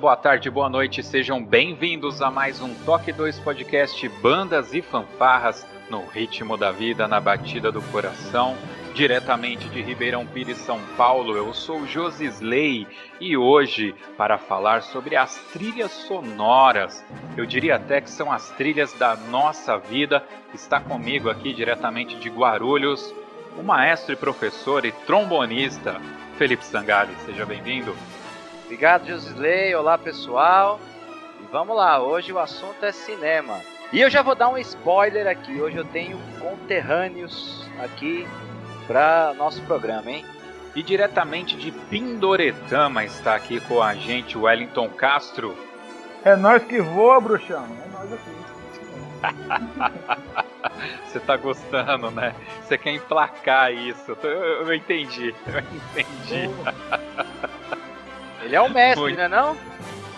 Boa tarde, boa noite, sejam bem-vindos a mais um Toque 2 Podcast Bandas e Fanfarras no ritmo da vida, na batida do coração. Diretamente de Ribeirão Pires, São Paulo, eu sou Josisley e hoje, para falar sobre as trilhas sonoras, eu diria até que são as trilhas da nossa vida, está comigo aqui diretamente de Guarulhos, o maestro e professor e trombonista Felipe Sangali. Seja bem-vindo. Obrigado, Josilei. Olá, pessoal. E vamos lá, hoje o assunto é cinema. E eu já vou dar um spoiler aqui. Hoje eu tenho conterrâneos aqui para nosso programa, hein? E diretamente de Pindoretama está aqui com a gente o Wellington Castro. É nós que voa, bruxão. É nós aqui. Você tá gostando, né? Você quer emplacar isso. Eu, eu entendi. Eu entendi. Ele é o mestre, Muito. né não?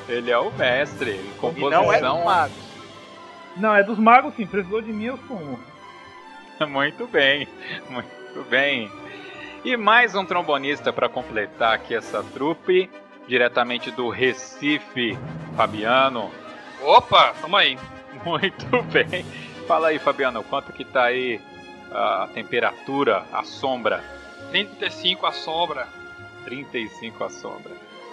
Ele é o mestre. E Composição. não é do mago. Não, é dos magos sim. Precisou de mim, eu sumo. Muito bem, muito bem. E mais um trombonista para completar aqui essa trupe, diretamente do Recife, Fabiano. Opa, tamo aí. Muito bem. Fala aí, Fabiano, quanto que tá aí a temperatura, a sombra? 35 a sombra. 35 a sombra.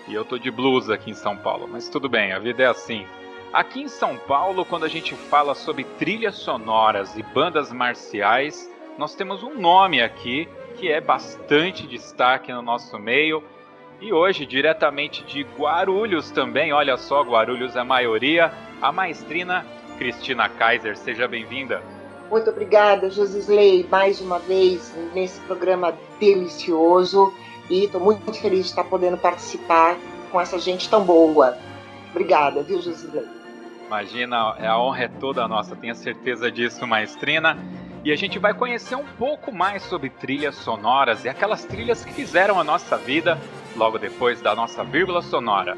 E eu tô de blusa aqui em São Paulo, mas tudo bem, a vida é assim. Aqui em São Paulo, quando a gente fala sobre trilhas sonoras e bandas marciais, nós temos um nome aqui que é bastante destaque no nosso meio. E hoje, diretamente de Guarulhos também, olha só, Guarulhos é a maioria, a maestrina Cristina Kaiser, seja bem-vinda. Muito obrigada, Josisley, mais uma vez nesse programa delicioso. E estou muito feliz de estar podendo participar com essa gente tão boa. Obrigada, viu, Josisley? Imagina, a honra é toda nossa, tenha certeza disso, maestrina. E a gente vai conhecer um pouco mais sobre trilhas sonoras e aquelas trilhas que fizeram a nossa vida logo depois da nossa vírgula sonora.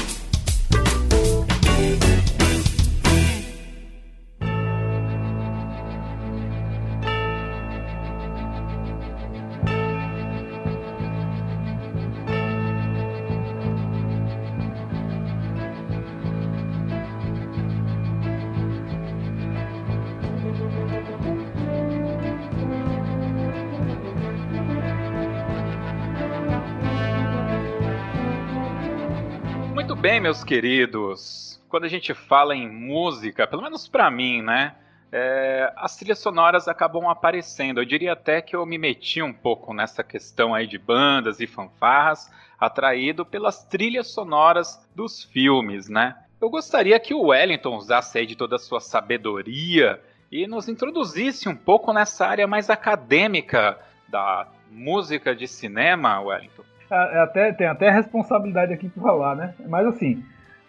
meus queridos. Quando a gente fala em música, pelo menos para mim, né? É, as trilhas sonoras acabam aparecendo. Eu diria até que eu me meti um pouco nessa questão aí de bandas e fanfarras, atraído pelas trilhas sonoras dos filmes, né? Eu gostaria que o Wellington usasse aí de toda a sua sabedoria e nos introduzisse um pouco nessa área mais acadêmica da música de cinema, Wellington. É, até, tem até responsabilidade aqui para falar, né? Mas assim,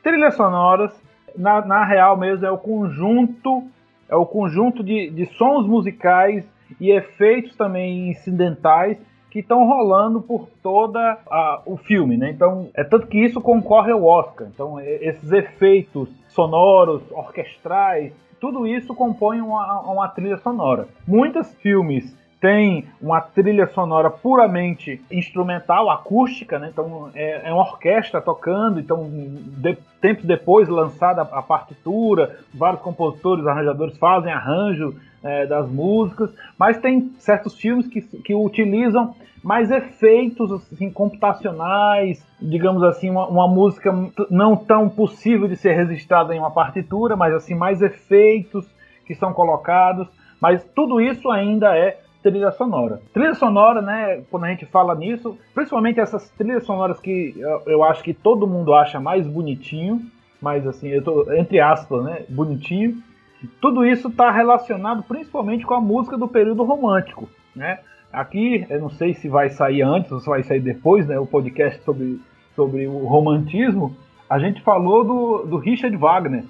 trilhas sonoras, na, na real mesmo, é o conjunto, é o conjunto de, de sons musicais e efeitos também incidentais que estão rolando por toda a, o filme, né? Então, é tanto que isso concorre ao Oscar. Então, esses efeitos sonoros, orquestrais, tudo isso compõe uma, uma trilha sonora. Muitos filmes tem uma trilha sonora puramente instrumental, acústica, né? então é, é uma orquestra tocando, então de, tempos depois lançada a partitura, vários compositores, arranjadores fazem arranjo é, das músicas, mas tem certos filmes que, que utilizam mais efeitos assim, computacionais, digamos assim, uma, uma, música não tão possível de ser registrada em uma partitura, mas assim mais efeitos que são colocados, mas tudo isso ainda é trilha sonora. Trilha sonora, né, quando a gente fala nisso, principalmente essas trilhas sonoras que eu, acho que todo mundo acha mais bonitinho, mas assim, eu tô, entre aspas, né, bonitinho, tudo isso está relacionado principalmente com a música do período romântico, né? Aqui, eu não sei se vai sair antes ou se vai sair depois, né, o podcast sobre, sobre o romantismo, a gente falou do, do Richard Wagner,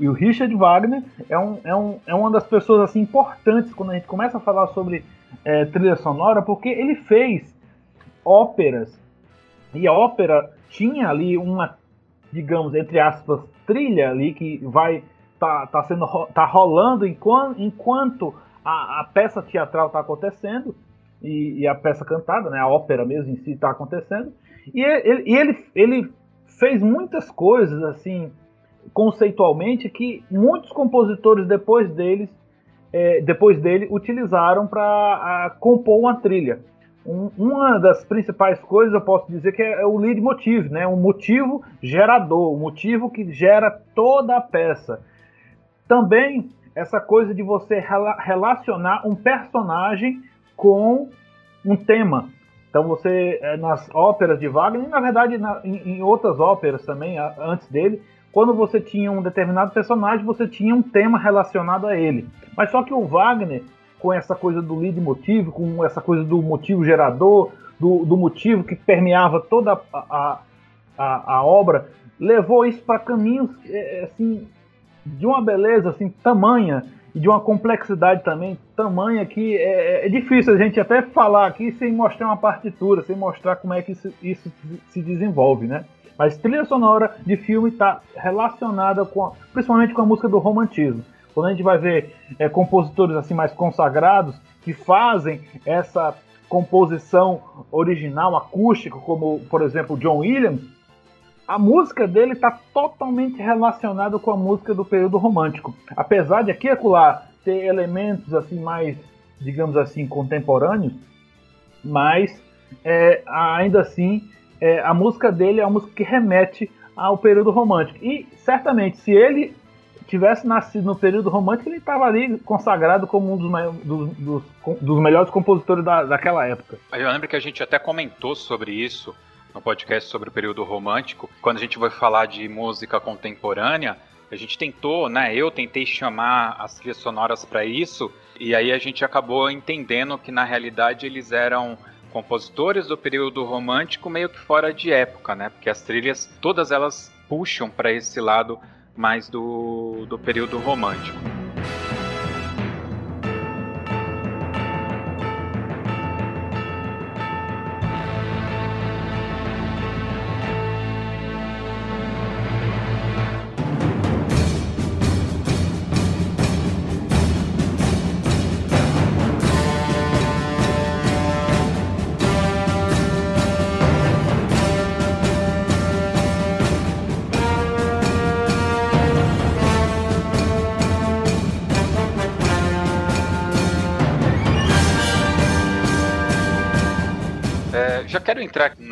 e o Richard Wagner é, um, é, um, é uma das pessoas assim importantes quando a gente começa a falar sobre é, trilha sonora, porque ele fez óperas. E a ópera tinha ali uma, digamos, entre aspas, trilha ali que vai tá, tá sendo tá rolando enquanto, enquanto a, a peça teatral está acontecendo e, e, a peça cantada, né, a ópera mesmo em si está acontecendo. E ele, ele, ele fez muitas coisas assim conceitualmente que muitos compositores depois deles é, depois dele utilizaram para compor uma trilha. Um, uma das principais coisas eu posso dizer que é, é o lead motive, né? um motivo gerador, um motivo que gera toda a peça. Também essa coisa de você rela relacionar um personagem com um tema. Então você, é, nas óperas de Wagner, e na verdade na, em, em, outras óperas também, antes dele, quando você tinha um determinado personagem, você tinha um tema relacionado a ele. Mas só que o Wagner, com essa coisa do lead motivo, com essa coisa do motivo gerador, do, do motivo que permeava toda a, a, a obra, levou isso para caminhos é, é, assim de uma beleza assim tamanha e de uma complexidade também tamanha que é, é, difícil a gente até falar aqui sem mostrar uma partitura, sem mostrar como é que isso, isso se desenvolve, né? Mas trilha sonora de filme está relacionada com, principalmente com a música do romantismo. Quando a gente vai ver é, compositores assim mais consagrados que fazem essa composição original acústica, como por exemplo John Williams, a música dele está totalmente relacionada com a música do período romântico. Apesar de aqui e acolá ter elementos assim mais, digamos assim, contemporâneos, mas é, ainda assim é, a música dele é uma música que remete ao período romântico. E certamente, se ele tivesse nascido no período romântico, ele estava ali consagrado como um dos, dos, dos, dos melhores compositores da, daquela época. Eu lembro que a gente até comentou sobre isso no podcast sobre o período romântico. Quando a gente vai falar de música contemporânea, a gente tentou, né? Eu tentei chamar as trilhas sonoras para isso, e aí a gente acabou entendendo que na realidade eles eram compositores do período romântico meio que fora de época, né? Porque as trilhas, todas elas puxam para esse lado mais do, do período romântico.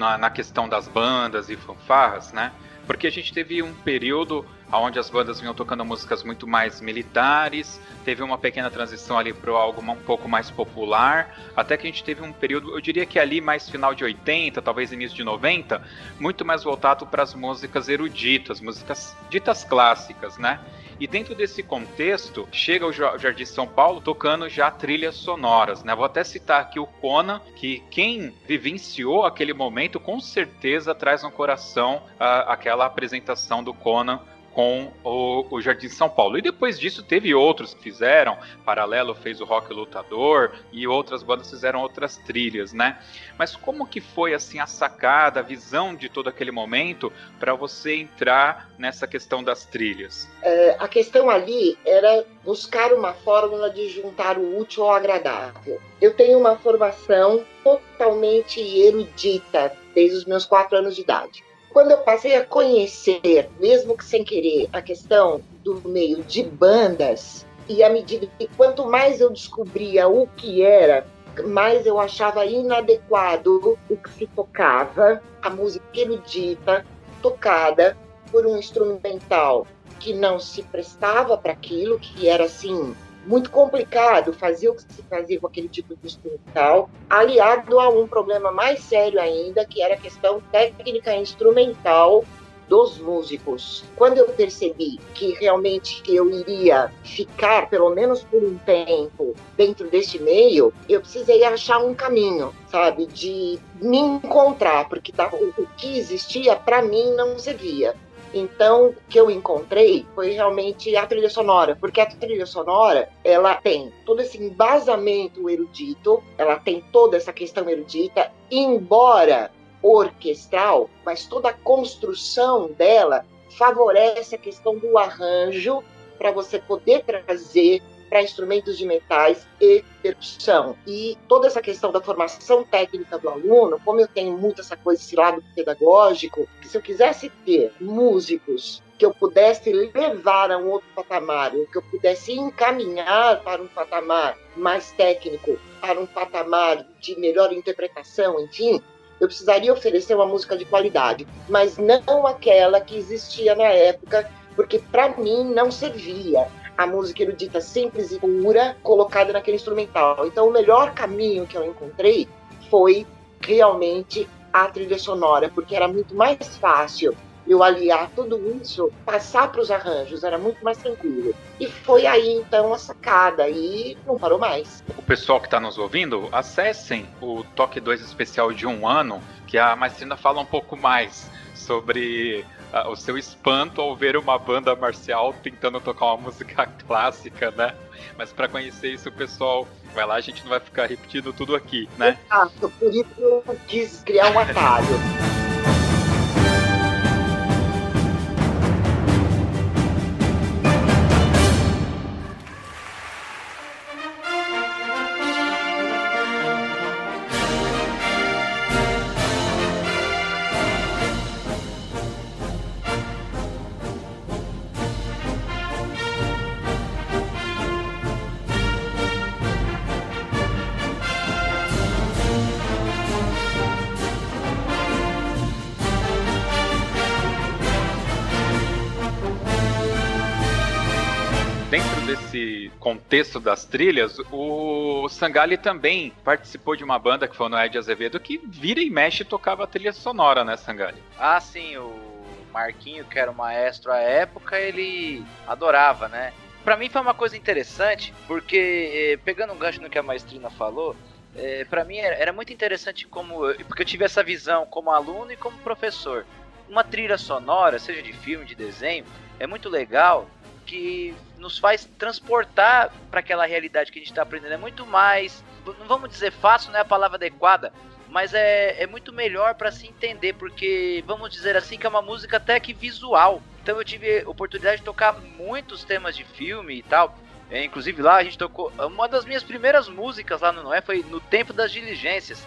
Na, na, questão das bandas e fanfarras, né? Porque a gente teve um período onde as bandas vinham tocando músicas muito mais militares, teve uma pequena transição ali para algo um pouco mais popular, até que a gente teve um período, eu diria que ali mais final de 80, talvez início de 90, muito mais voltado para as músicas eruditas, músicas ditas clássicas, né? E dentro desse contexto, chega o Jardim São Paulo tocando já trilhas sonoras, né? Vou até citar aqui o Conan, que quem vivenciou aquele momento com certeza traz no coração uh, aquela apresentação do Conan com o, o Jardim São Paulo. E depois disso teve outros que fizeram, Paralelo fez o Rock Lutador e outras bandas fizeram outras trilhas, né? Mas como que foi assim a sacada, a visão de todo aquele momento para você entrar nessa questão das trilhas? É, a questão ali era buscar uma fórmula de juntar o útil ao agradável. Eu tenho uma formação totalmente erudita desde os meus quatro anos de idade. Quando eu passei a conhecer, mesmo que sem querer, a questão do meio de bandas, e à medida que quanto mais eu descobria o que era, mais eu achava inadequado o que se tocava, a música erudita, tocada por um instrumental que não se prestava para aquilo, que era assim muito complicado fazer o que se fazia com aquele tipo de instrumental, aliado a um problema mais sério ainda, que era a questão técnica instrumental dos músicos. Quando eu percebi que realmente eu iria ficar, pelo menos por um tempo, dentro deste meio, eu precisei achar um caminho, sabe, de me encontrar, porque tá, o, que existia para mim não servia. Então, o que eu encontrei foi realmente a trilha sonora, porque a trilha sonora, ela tem todo esse embasamento erudito, ela tem toda essa questão erudita, embora orquestral, mas toda a construção dela favorece a questão do arranjo para você poder trazer para instrumentos de metais e percussão. E toda essa questão da formação técnica do aluno, como eu tenho muito essa coisa, esse lado pedagógico, que se eu quisesse ter músicos que eu pudesse levar a um outro patamar, ou que eu pudesse encaminhar para um patamar mais técnico, para um patamar de melhor interpretação, enfim, eu precisaria oferecer uma música de qualidade, mas não aquela que existia na época, porque para mim não servia a música erudita simples e pura colocada naquele instrumental. Então, o melhor caminho que eu encontrei foi realmente a trilha sonora, porque era muito mais fácil eu aliar tudo isso, passar para os arranjos, era muito mais tranquilo. E foi aí então a sacada, e não parou mais. O pessoal que está nos ouvindo, acessem o Toque 2 especial de um ano, que a Marcina fala um pouco mais sobre o seu espanto ao ver uma banda marcial tentando tocar uma música clássica, né? Mas para conhecer isso, o pessoal vai lá, a gente não vai ficar repetindo tudo aqui, né? Exato, por isso eu quis criar um atalho. Contexto das trilhas, o Sangali também participou de uma banda que foi no Ed Azevedo que vira e mexe tocava a trilha sonora, né, Sangali? Ah, sim, o Marquinho, que era o maestro à época, ele adorava, né? Para mim foi uma coisa interessante, porque eh, pegando um gancho no que a maestrina falou, é, para mim era, era, muito interessante como porque eu tive essa visão como aluno e como professor. Uma trilha sonora, seja de filme, de desenho, é muito legal que nos faz transportar para aquela realidade que a gente está aprendendo. É muito mais, não vamos dizer fácil, não é a palavra adequada, mas é, é muito melhor para se entender, porque vamos dizer assim que é uma música até que visual. Então eu tive oportunidade de tocar muitos temas de filme e tal. É, inclusive lá a gente tocou. Uma das minhas primeiras músicas lá no Noé foi No Tempo das Diligências.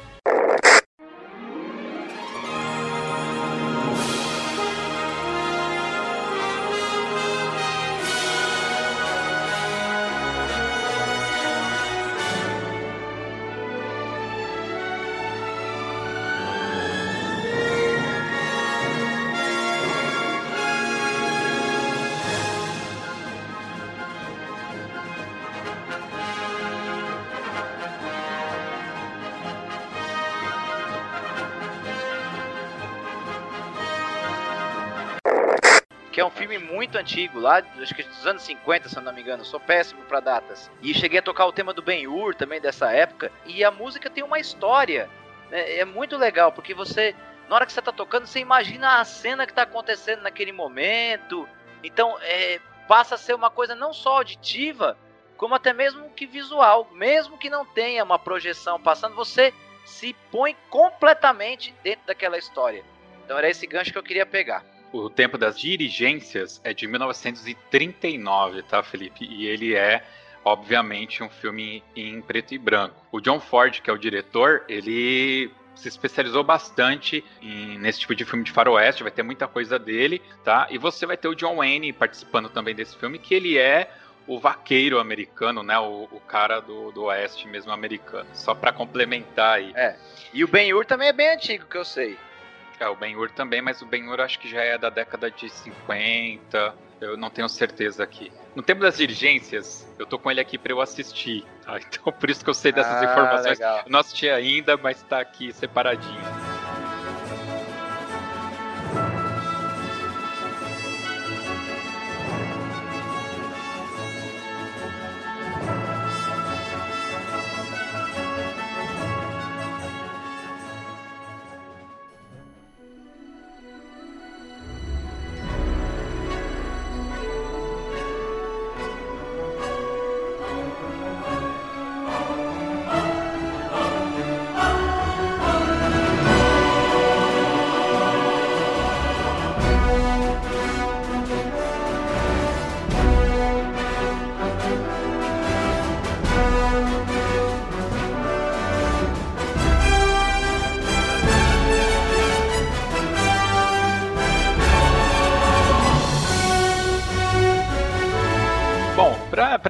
Muito antigo, lá acho que dos anos 50, se eu não me engano. Sou péssimo para datas. E cheguei a tocar o tema do Ben-Hur também dessa época. E a música tem uma história. Né? É muito legal, porque você, na hora que você tá tocando, você imagina a cena que tá acontecendo naquele momento. Então, é, passa a ser uma coisa não só auditiva, como até mesmo que visual. Mesmo que não tenha uma projeção passando, você se põe completamente dentro daquela história. Então era esse gancho que eu queria pegar. O tempo das dirigências é de 1939, tá, Felipe? E ele é, obviamente, um filme em preto e branco. O John Ford, que é o diretor, ele se especializou bastante em, nesse tipo de filme de faroeste, vai ter muita coisa dele, tá? E você vai ter o John Wayne participando também desse filme, que ele é o vaqueiro americano, né? O, o cara do, do oeste mesmo americano. Só para complementar aí. É. E o Ben-Hur também é bem antigo, que eu sei. É, o Ben-Hur também, mas o Ben-Hur acho que já é da década de 50. Eu não tenho certeza aqui. No tempo das dirigências, eu tô com ele aqui para eu assistir, tá? Então por isso que eu sei dessas ah, informações. Legal. Eu não assisti ainda, mas tá aqui separadinho.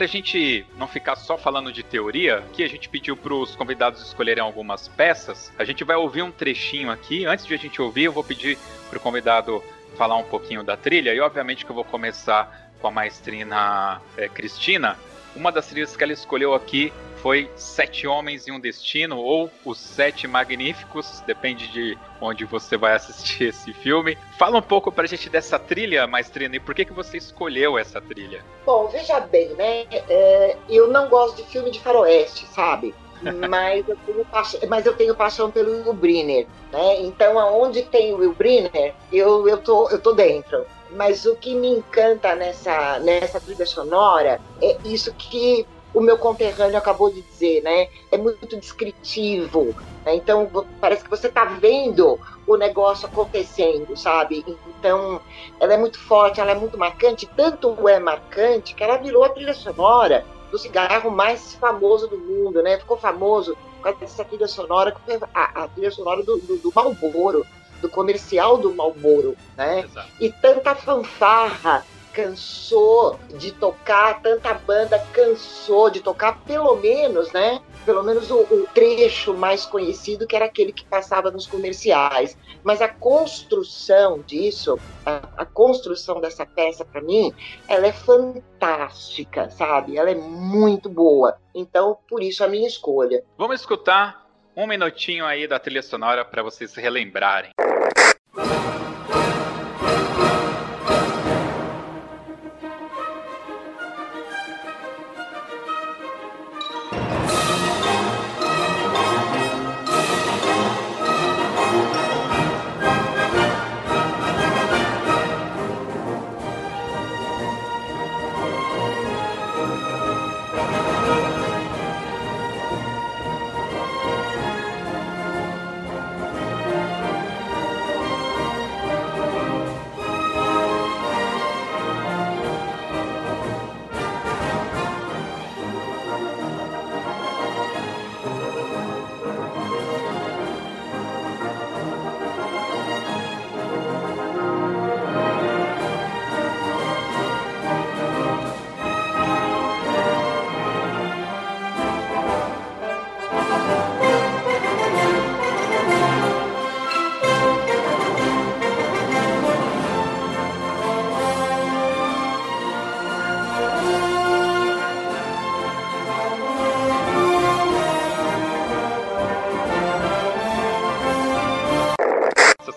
A gente não ficar só falando de teoria, que a gente pediu para os convidados escolherem algumas peças. A gente vai ouvir um trechinho aqui. Antes de a gente ouvir, eu vou pedir para o convidado falar um pouquinho da trilha. E obviamente que eu vou começar com a maestrina é, Cristina. Uma das trilhas que ela escolheu aqui foi Sete Homens e um Destino, ou Os Sete Magníficos, depende de onde você vai assistir esse filme. Fala um pouco pra gente dessa trilha, Maestrina, e por que, que você escolheu essa trilha? Bom, veja bem, né? É, eu não gosto de filme de faroeste, sabe? mas, eu tenho paixão, mas eu tenho paixão pelo Will Brynner, né? Então, aonde tem o Will Brynner, eu, eu, tô, eu tô dentro. Mas o que me encanta nessa, nessa trilha sonora é isso que o meu conterrâneo acabou de dizer, né? É muito descritivo. Né? Então, parece que você está vendo o negócio acontecendo, sabe? Então, ela é muito forte, ela é muito marcante. Tanto é marcante que ela virou a trilha sonora do cigarro mais famoso do mundo, né? Ficou famoso por causa dessa trilha sonora, a, a trilha sonora do, do, do Malboro, do comercial do Malboro, né? Exato. E tanta fanfarra cansou de tocar, tanta banda cansou de tocar, pelo menos, né? Pelo menos o, o, trecho mais conhecido, que era aquele que passava nos comerciais. Mas a construção disso, a, a construção dessa peça, para mim, ela é fantástica, sabe? Ela é muito boa. Então, por isso a minha escolha. Vamos escutar um minutinho aí da trilha sonora para vocês relembrarem.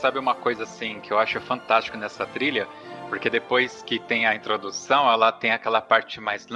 Sabe uma coisa assim que eu acho fantástico nessa trilha? Porque depois que tem a introdução, ela tem aquela parte mais.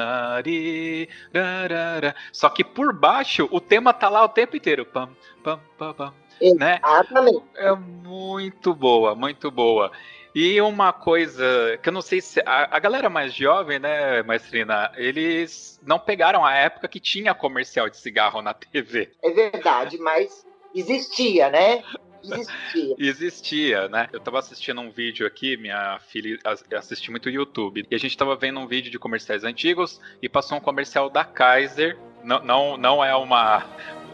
Só que por baixo, o tema tá lá o tempo inteiro. Pam, pam, pam, pam. Né? Exatamente. É muito boa, muito boa. E uma coisa que eu não sei se. A, a galera mais jovem, né, Maestrina, eles não pegaram a época que tinha comercial de cigarro na TV. É verdade, mas existia, né? Existia. Existia, né? Eu tava assistindo um vídeo aqui, minha filha as- assiste muito YouTube, e a gente tava vendo um vídeo de comerciais antigos e passou um comercial da Kaiser. Não, não, não é uma.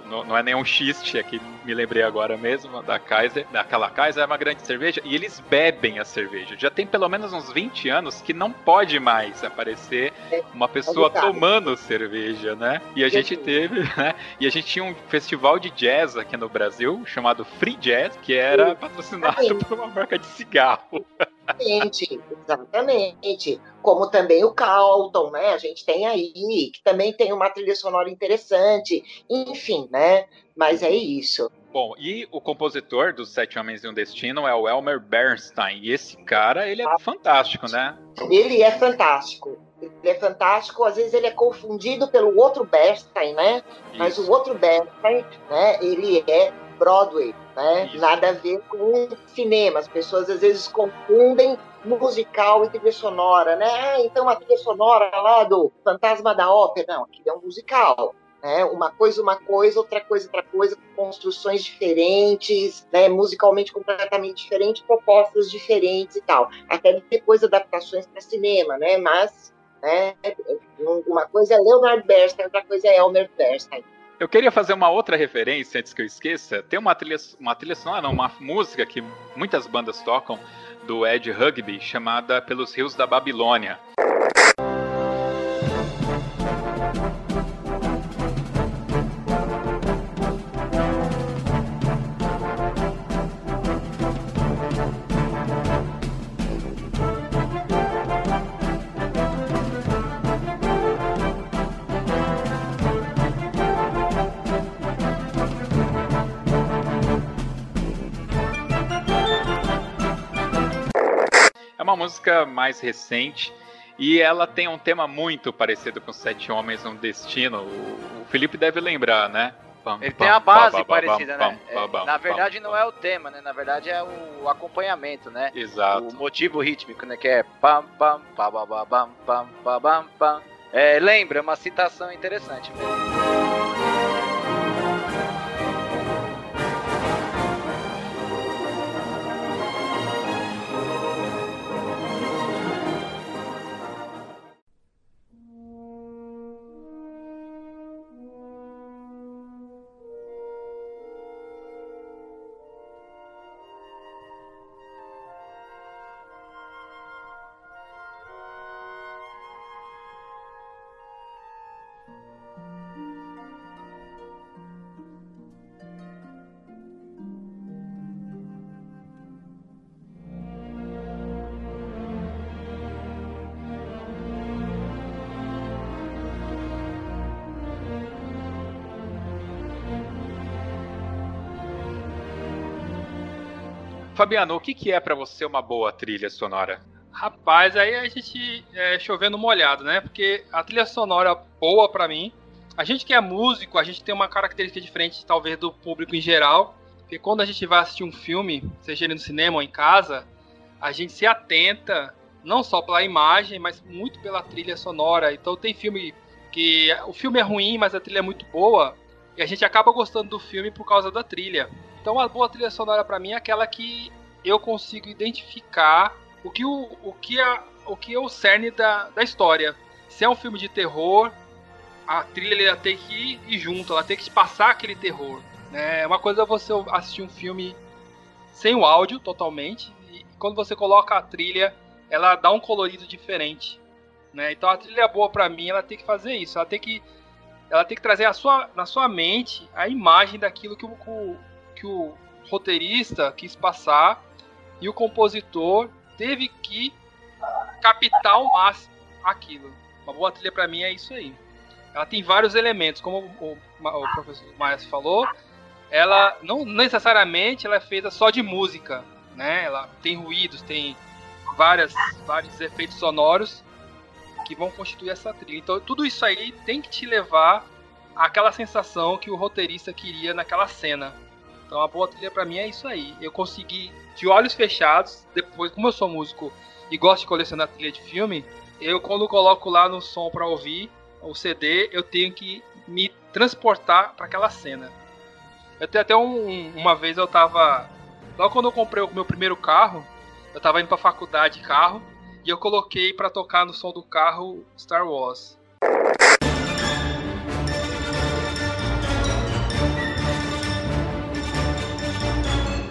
Não, não é nenhum xiste aqui, me lembrei agora mesmo, da Kaiser. Daquela Kaiser é uma grande cerveja e eles bebem a cerveja. Já tem pelo menos uns 20 anos que não pode mais aparecer uma pessoa tomando cerveja, né? E a gente teve, né? E a gente tinha um festival de jazz aqui no Brasil, chamado Free Jazz, que era patrocinado por uma marca de cigarro. Exatamente, exatamente. Como também o Carlton, né? A gente tem aí, que também tem uma trilha sonora interessante. Enfim, né? Mas é isso. Bom, e o compositor dos Sete Homens e um Destino é o Elmer Bernstein. E esse cara, ele é fantástico, né? Ele é fantástico. Ele é fantástico, às vezes ele é confundido pelo outro Bernstein, né? Mas Isso. o outro Bernstein, né, ele é Broadway, né? Isso. Nada a ver com cinema. As pessoas às vezes confundem musical e trilha sonora, né? Ah, então a trilha sonora lá do Fantasma da Ópera, não, aquilo é um musical. Né? Uma coisa, uma coisa, outra coisa, outra coisa, construções diferentes, né? musicalmente completamente diferentes, propostas diferentes e tal. Até depois adaptações para cinema, né? Mas né? uma coisa é Leonard Bernstein, outra coisa é Elmer Bernstein. Eu queria fazer uma outra referência antes que eu esqueça. Tem uma trilha, uma trilha sonora, não, uma música que muitas bandas tocam do Ed Rugby, chamada Pelos Rios da Babilônia. Música mais recente e ela tem um tema muito parecido com Sete Homens um Destino. O, o Felipe deve lembrar, né? Pam, Ele pam, tem a base pam, parecida, né? É, na verdade não é o tema, né? Na verdade é o acompanhamento, né? Exato. O motivo rítmico, né? Que é pam pam pam pam pam pam pam pam pam pam. É, lembra, é uma citação interessante mesmo. Fabiano, o que, que é pra você uma boa trilha sonora? Rapaz, aí a gente é chovendo molhado, né? Porque a trilha sonora boa pra mim. A gente que é músico, a gente tem uma característica diferente, talvez, do público em geral. Porque quando a gente vai assistir um filme, seja ele no cinema ou em casa, a gente se atenta não só pela imagem, mas muito pela trilha sonora. Então tem filme que o filme é ruim, mas a trilha é muito boa, e a gente acaba gostando do filme por causa da trilha. Então a boa trilha sonora pra mim é aquela que eu consigo identificar o que, o, o que, é, o que é o cerne da, da história. Se é um filme de terror, a trilha tem que ir junto, ela tem que passar aquele terror. Né? Uma coisa é você assistir um filme sem o áudio totalmente, e quando você coloca a trilha, ela dá um colorido diferente. Né? Então a trilha boa pra mim, ela tem que fazer isso, ela tem que, ela tem que trazer a sua, na sua mente a imagem daquilo que o, que o roteirista quis passar e o compositor teve que captar ao máximo aquilo. Uma boa trilha para mim é isso aí. Ela tem vários elementos, como o, o professor Maes falou, ela não necessariamente ela é feita só de música, né? Ela tem ruídos, tem várias, vários efeitos sonoros que vão constituir essa trilha. Então tudo isso aí tem que te levar àquela sensação que o roteirista queria naquela cena. Então a boa trilha para mim é isso aí. Eu consegui de olhos fechados, depois como eu sou músico e gosto de colecionar trilha de filme, eu quando coloco lá no som para ouvir o CD, eu tenho que me transportar para aquela cena. Eu tenho até um, uma vez eu tava logo quando eu comprei o meu primeiro carro, eu tava indo para faculdade de carro e eu coloquei para tocar no som do carro Star Wars.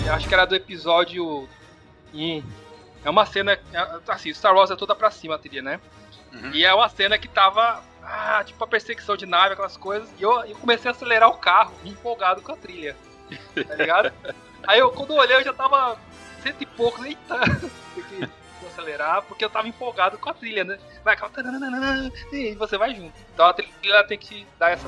Acho que era do episódio 1. É uma cena. É, assim, Star Wars é toda pra cima a trilha, né? Uhum. E é uma cena que tava. Ah, tipo a perseguição de nave, aquelas coisas. E eu, eu comecei a acelerar o carro, empolgado com a trilha. Tá ligado? Aí eu, quando eu olhei, eu já tava cento e pouco. Eita! Tem que acelerar, porque eu tava empolgado com a trilha, né? Vai. E você vai junto. Então a trilha tem que dar essa.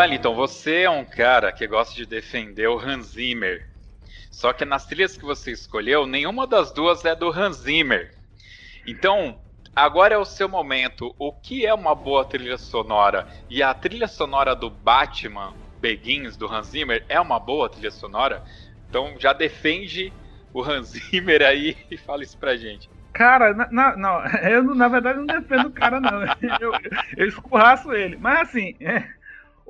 Wellington, você é um cara que gosta de defender o Hans Zimmer. Só que nas trilhas que você escolheu, nenhuma das duas é do Hans Zimmer. Então, agora é o seu momento. O que é uma boa trilha sonora? E a trilha sonora do Batman Begins do Hans Zimmer é uma boa trilha sonora? Então já defende o Hans Zimmer aí e fala isso pra gente. Cara, na, não, eu na verdade não defendo o cara, não. Eu, eu ele. Mas assim, é,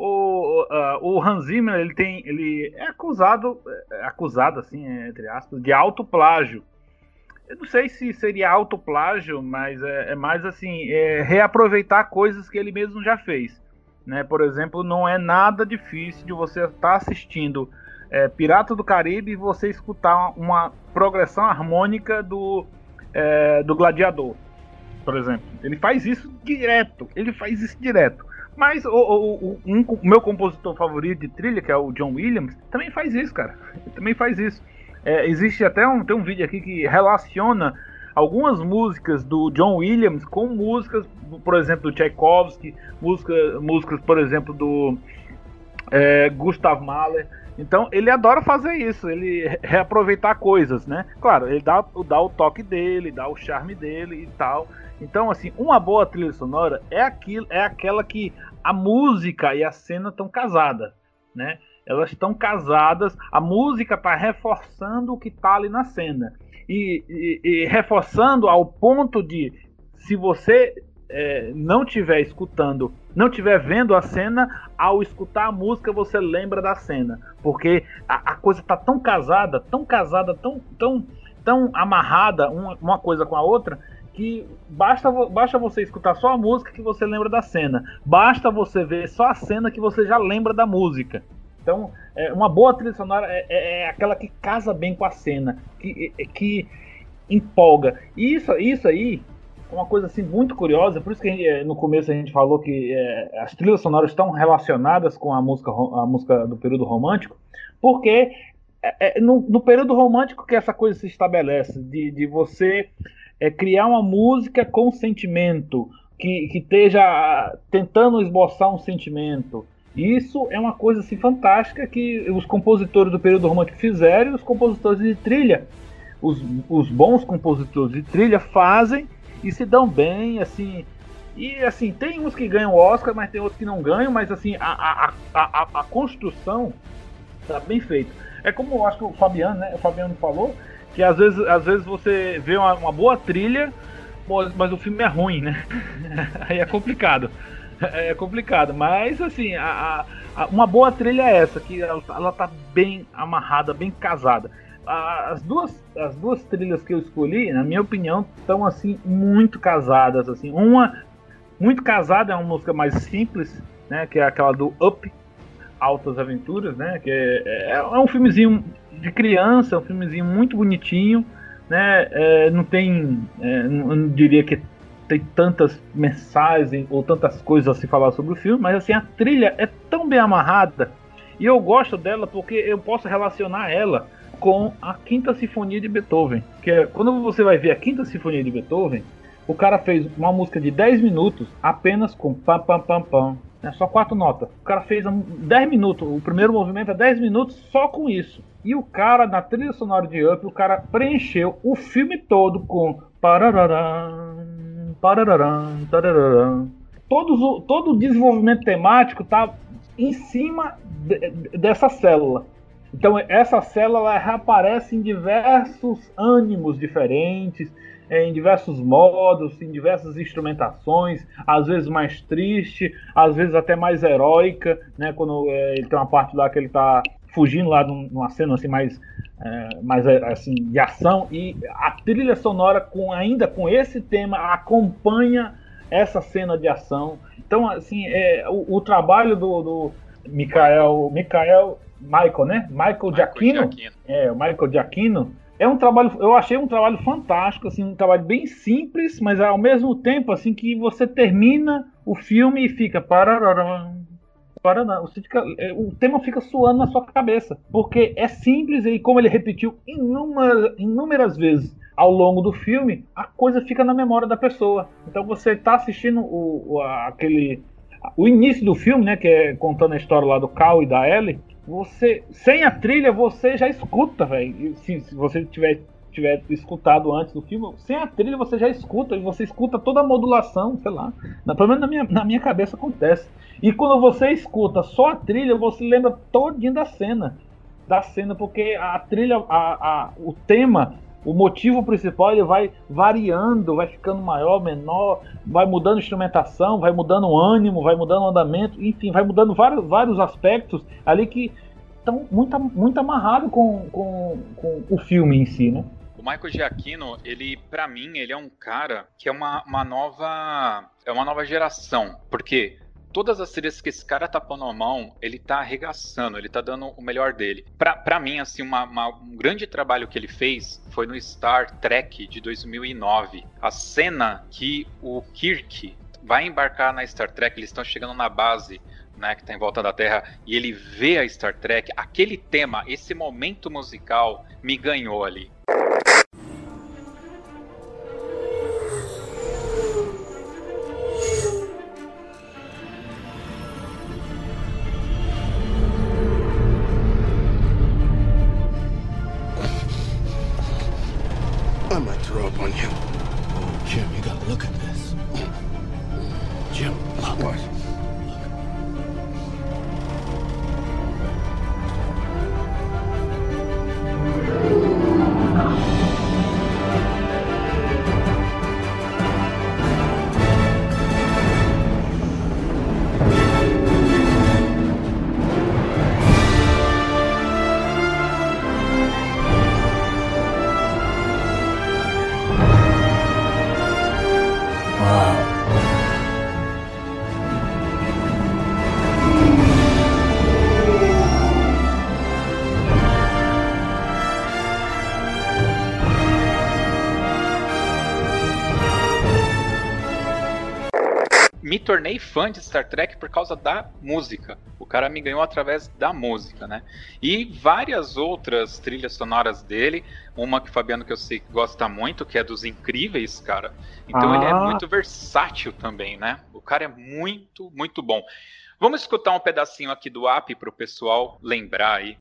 o, uh, o Hans Zimmer, ele tem, ele é acusado, é acusado assim, entre aspas, de autoplágio. Eu não sei se seria autoplágio, mas é, é mais assim, é reaproveitar coisas que ele mesmo já fez. Né? Por exemplo, não é nada difícil de você estar tá assistindo é, Pirata do Caribe e você escutar uma progressão harmônica do, é, do Gladiador, por exemplo. Ele faz isso direto. Ele faz isso direto. Mas o, o, o, um, meu compositor favorito de trilha, que é o John Williams, também faz isso, cara. Ele também faz isso. É, existe até um, tem um vídeo aqui que relaciona algumas músicas do John Williams com músicas, por exemplo, do Tchaikovsky, música, músicas, por exemplo, do é, Gustav Mahler. Então ele adora fazer isso, ele reaproveitar coisas, né? Claro, ele dá, dá o toque dele, dá o charme dele e tal. Então, assim, uma boa trilha sonora é aquilo, é aquela que a música e a cena estão casadas, né? Elas estão casadas, a música está reforçando o que está ali na cena. E, e, e, reforçando ao ponto de, se você é, não estiver escutando, não estiver vendo a cena, ao escutar a música você lembra da cena. Porque a, a coisa está tão casada, tão casada, tão, tão, tão amarrada uma, uma coisa com a outra, que basta, basta você escutar só a música que você lembra da cena. Basta você ver só a cena que você já lembra da música. Então, é, uma boa trilha sonora é, é, é aquela que casa bem com a cena, que, é, que empolga. E isso, isso aí uma coisa assim muito curiosa, por isso que é, no começo a gente falou que é, as trilhas sonoras estão relacionadas com a música, a música do período romântico, porque é, no, no, período romântico que essa coisa se estabelece, de, de você é criar uma música com sentimento, que, que esteja tentando esboçar um sentimento. Isso é uma coisa assim, fantástica que os compositores do período romântico fizeram e os compositores de trilha, os, os bons compositores de trilha fazem e se dão bem, assim. E assim, tem uns que ganham Oscar, mas tem outros que não ganham, mas assim, a, a, a, a, construção está bem feita. É como eu acho que o Fabiano, né? O Fabiano falou, que às vezes, às vezes você vê uma, uma boa trilha, mas o filme é ruim, né? Aí é complicado. É complicado, mas assim, a, a, uma boa trilha é essa, que ela, ela tá bem amarrada, bem casada. As duas, as duas trilhas que eu escolhi, na minha opinião, estão assim muito casadas. Assim, uma muito casada é uma música mais simples, né? Que é aquela do Up, Altas Aventuras, né? Que é, é, é um filmezinho de criança, um filmezinho muito bonitinho, né? É, não tem, é, não, não diria que tem tantas mensagens ou tantas coisas a se falar sobre o filme, mas assim a trilha é tão bem amarrada e eu gosto dela porque eu posso relacionar ela com a Quinta Sinfonia de Beethoven, que é quando você vai ver a Quinta Sinfonia de Beethoven, o cara fez uma música de 10 minutos apenas com pam pam pam pam, é só quatro notas. O cara fez 10 minutos, o primeiro movimento é 10 minutos só com isso. E o cara, na trilha sonora de Up, o cara preencheu o filme todo com parararam, parararam, tarararam. Todos, todo o desenvolvimento temático tá em cima de, dessa célula. Então essa célula reaparece em diversos ânimos diferentes, em diversos modos, em diversas instrumentações, às vezes mais triste, às vezes até mais heróica, né? Quando é, ele tem uma parte lá que ele está fugindo lá numa cena assim mais, é, mais assim de ação e a trilha sonora com ainda com esse tema acompanha essa cena de ação. Então assim é o, o trabalho do, do Michael, Michael Michael, né? Michael, Giacchino. É, o Michael Giacchino é um trabalho, eu achei um trabalho fantástico, assim, um trabalho bem simples, mas ao mesmo tempo assim que você termina o filme e fica você fica, é, o tema fica suando na sua cabeça, porque é simples e como ele repetiu inúmeras, inúmeras vezes ao longo do filme, a coisa fica na memória da pessoa. Então você está assistindo o, o, aquele o início do filme, né, que é contando a história lá do Cal e da Ellie, você sem a trilha você já escuta, velho. Se, se, você tiver tiver escutado antes do filme, sem a trilha você já escuta e você escuta toda a modulação, sei lá. Na, pelo menos na minha, na minha cabeça acontece. E quando você escuta só a trilha, você lembra todinho da cena. Da cena, porque a trilha, a, a, o tema o motivo principal ele vai variando, vai ficando maior, menor, vai mudando instrumentação, vai mudando o ânimo, vai mudando o andamento, enfim, vai mudando vários, vários aspectos ali que estão muito, muito amarrados com, com, com o filme em si, né? O Michael Giacchino, ele, para mim, ele é um cara que é uma, uma nova, é uma nova geração, porque todas as trilhas que esse cara tá pondo a mão, ele tá arregaçando, ele tá dando o melhor dele. Pra, mim, assim, uma, uma, um grande trabalho que ele fez foi no Star Trek de 2009. A cena que o Kirk vai embarcar na Star Trek, eles estão chegando na base né, que está em volta da Terra, e ele vê a Star Trek, aquele tema, esse momento musical me ganhou ali. Tornei fã de Star Trek por causa da música. O cara me ganhou através da música, né? E várias outras trilhas sonoras dele. Uma que Fabiano que eu sei que gosta muito, que é dos Incríveis, cara. Então ah. ele é ah. muito versátil também, né? O cara é muito, muito bom. Vamos escutar um pedacinho aqui do app para o pessoal lembrar aí.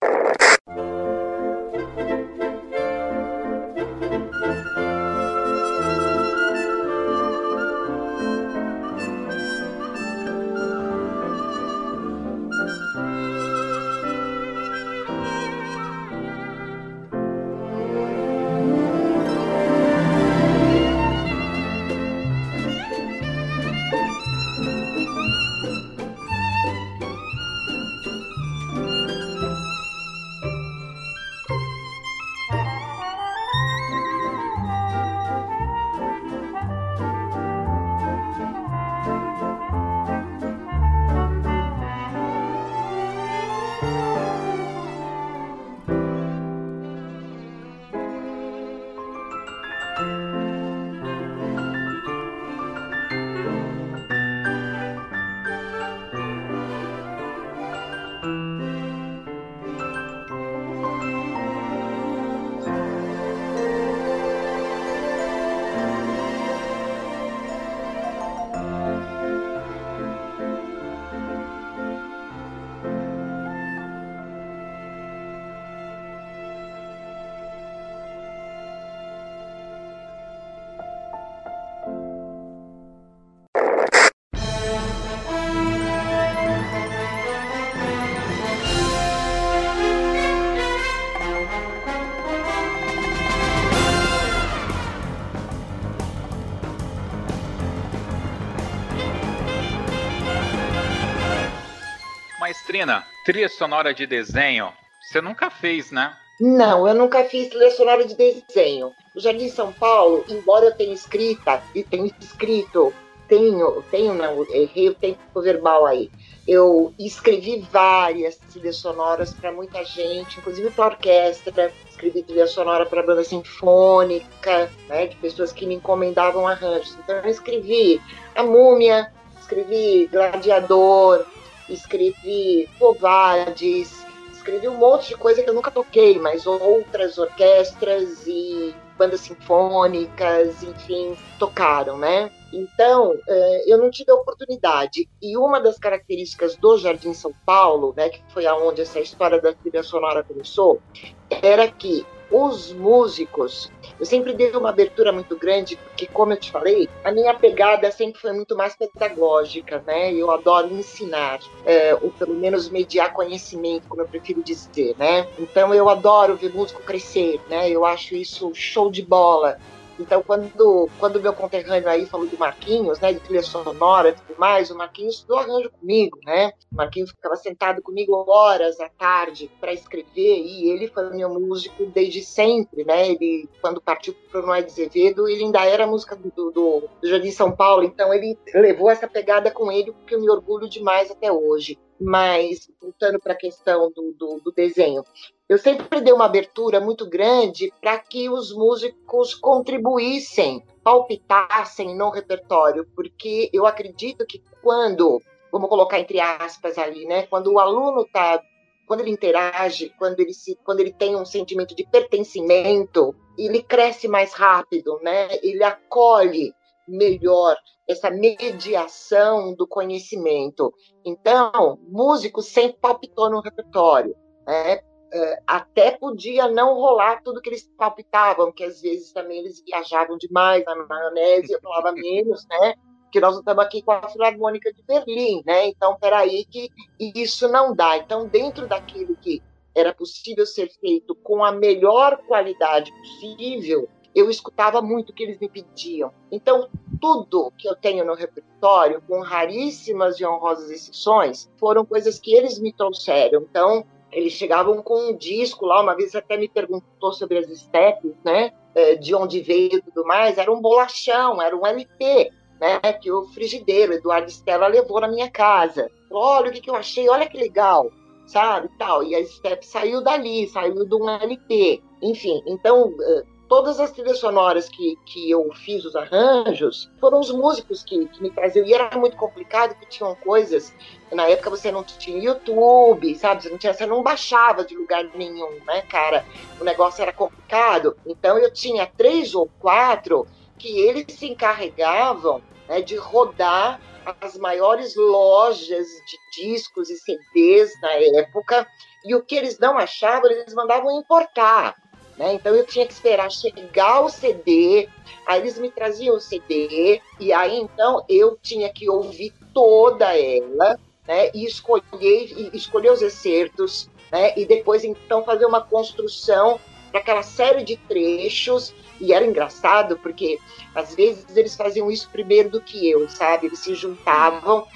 Maestrina, trilha sonora de desenho, você nunca fez, né? Não, eu nunca fiz trilha sonora de desenho. No Jardim São Paulo, embora eu tenha escrita e tenho escrito, tenho, tenho não, errei o tempo verbal aí. Eu escrevi várias trilhas sonoras para muita gente, inclusive para orquestra. Escrevi trilha sonora para banda sinfônica, né, de pessoas que me encomendavam arranjos. Então eu escrevi A Múmia, escrevi Gladiador, escrevi Covades, escrevi um monte de coisa que eu nunca toquei, mas outras orquestras e bandas sinfônicas, enfim, tocaram, né? Então, eu não tive a oportunidade. E uma das características do Jardim São Paulo, né, que foi aonde essa história da trilha sonora começou, era que os músicos, eu sempre dei uma abertura muito grande, porque, como eu te falei, a minha pegada sempre foi muito mais pedagógica, né? Eu adoro ensinar, é, ou pelo menos mediar conhecimento, como eu prefiro dizer, né? Então, eu adoro ver músico crescer, né? Eu acho isso show de bola. Então, quando, quando o meu conterrâneo aí falou do Marquinhos, né, de trilha sonora e tudo mais, o Marquinhos estudou arranjo comigo, né? O Marquinhos ficava sentado comigo horas à tarde para escrever e ele foi meu músico desde sempre, né? Ele, quando partiu para o Noé de Azevedo, ele ainda era música do, do, do Jardim São Paulo, então ele levou essa pegada com ele, porque eu me orgulho demais até hoje. Mas, voltando para a questão do, do, do desenho, eu sempre dei uma abertura muito grande para que os músicos contribuíssem, palpitassem no repertório, porque eu acredito que quando, vamos colocar entre aspas ali, né, quando o aluno está quando ele interage, quando ele se, quando ele tem um sentimento de pertencimento, ele cresce mais rápido, né? Ele acolhe melhor essa mediação do conhecimento. Então, músico sempre palpitou no repertório, né? É, até podia não rolar tudo que eles palpitavam, que às vezes também eles viajavam demais na maionese, eu falava menos, né? Que nós estamos aqui com a Filarmônica de Berlim, né? Então, peraí, que isso não dá. Então, dentro daquilo que era possível ser feito com a melhor qualidade possível, eu escutava muito o que eles me pediam. Então, tudo que eu tenho no repertório, com raríssimas e honrosas exceções, foram coisas que eles me trouxeram. Então, eles chegavam com um disco lá, uma vez até me perguntou sobre as steps, né? É, de onde veio e tudo mais. Era um bolachão, era um LP, né? Que o frigideiro, Eduardo Stella, levou na minha casa. Olha o que, que eu achei, olha que legal, sabe? Tal. E a step saiu dali, saiu de um LP. Enfim, então é, todas as trilhas sonoras que, que eu fiz os arranjos foram os músicos que, que me traziam. E era muito complicado, porque tinham coisas. Na época você não tinha YouTube, sabe? Você não, tinha, você não baixava de lugar nenhum, né, cara? O negócio era complicado. Então eu tinha três ou quatro que eles se encarregavam né, de rodar as maiores lojas de discos e CDs na época. E o que eles não achavam, eles mandavam importar. Né? Então eu tinha que esperar chegar o CD, aí eles me traziam o CD, e aí então eu tinha que ouvir toda ela, né? E escolher, e escolher os excertos, né? E depois então fazer uma construção para aquela série de trechos. E era engraçado porque às vezes eles faziam isso primeiro do que eu, sabe? Eles se juntavam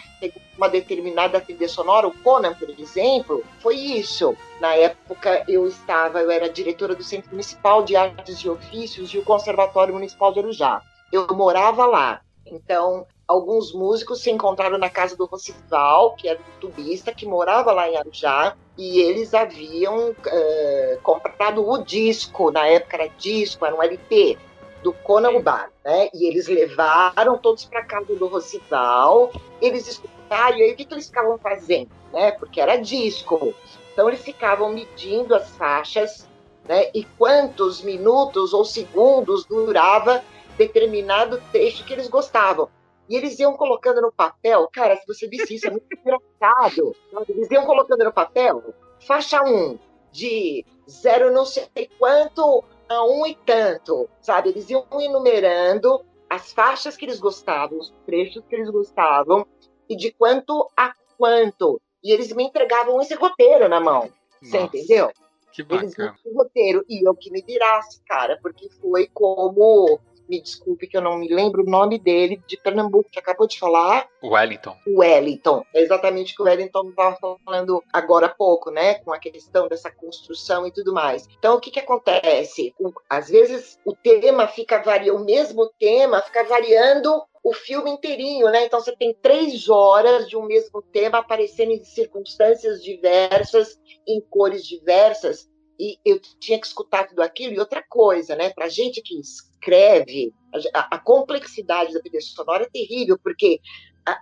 uma determinada trilha sonora. O Conan, por exemplo, foi isso. Na época eu estava, eu era diretora do Centro Municipal de Artes e Ofícios e o Conservatório Municipal de Arujá. Eu morava lá. Então, alguns músicos se encontraram na casa do Rocival, que era um tubista que morava lá em Arujá, e eles haviam uh, comprado o disco, na época era disco, era um LP, do Conan Bar, né? E eles levaram todos para casa do Rosival, eles escutaram, e aí o que, que eles ficavam fazendo, né? Porque era disco. Então eles ficavam medindo as faixas, né? E quantos minutos ou segundos durava determinado trecho que eles gostavam. E eles iam colocando no papel, cara, se você visse isso, é muito engraçado. Eles iam colocando no papel, faixa 1, de zero não sei quanto a um e tanto, sabe? Eles iam enumerando as faixas que eles gostavam, os trechos que eles gostavam, e de quanto a quanto. E eles me entregavam esse roteiro na mão. Você entendeu? Que bacana. Eles me roteiro. E eu que me virasse, cara, porque foi como me desculpe que eu não me lembro o nome dele, de Pernambuco, que acabou de falar. Wellington. Wellington. É exatamente o que o Wellington estava falando agora há pouco, né? Com a questão dessa construção e tudo mais. Então, o que, que acontece? Às vezes o tema fica variando, o mesmo tema fica variando o filme inteirinho, né? Então você tem três horas de um mesmo tema aparecendo em circunstâncias diversas, em cores diversas, e eu tinha que escutar tudo aquilo. E outra coisa, né? Para gente que escreve, a, a, complexidade da trilha sonora é terrível, porque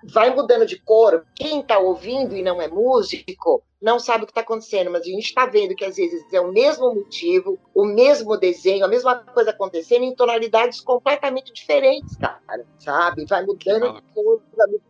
vai mudando de cor. Quem está ouvindo e não é músico não sabe o que está acontecendo, mas a gente está vendo que às vezes é o mesmo motivo, o mesmo desenho, a mesma coisa acontecendo em tonalidades completamente diferentes, cara, sabe? Vai mudando de cor,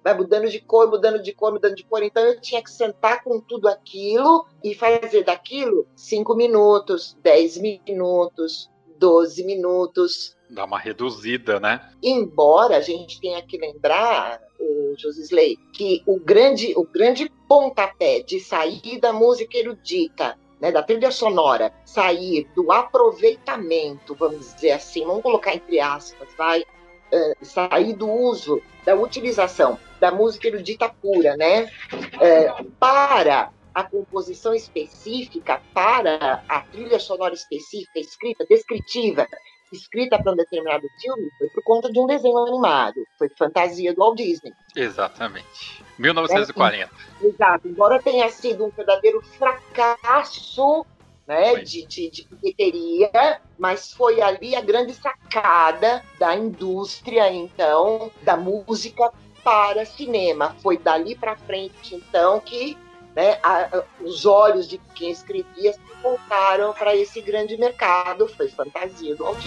vai mudando de cor, mudando de cor, mudando de cor. Então eu tinha que sentar com tudo aquilo e fazer daquilo cinco minutos, dez minutos, 12 minutos. Dá uma reduzida, né? Embora a gente tenha que lembrar, o Josisley, que o grande, o grande pontapé de sair da música erudita, né, da trilha sonora, sair do aproveitamento, vamos dizer assim, vamos colocar entre aspas, vai, uh, sair do uso, da utilização da música erudita pura, né, uh, para a composição específica para a trilha sonora específica, escrita, descritiva, escrita para um determinado filme, foi por conta de um desenho animado. Foi fantasia do Walt Disney. Exatamente. 1940. É, exato. Embora tenha sido um verdadeiro fracasso né, de, de, de bilheteria, mas foi ali a grande sacada da indústria, então, da música para cinema. Foi dali para frente, então, que né, a, os olhos de quem escrevia voltaram para esse grande mercado, foi fantasia do Walt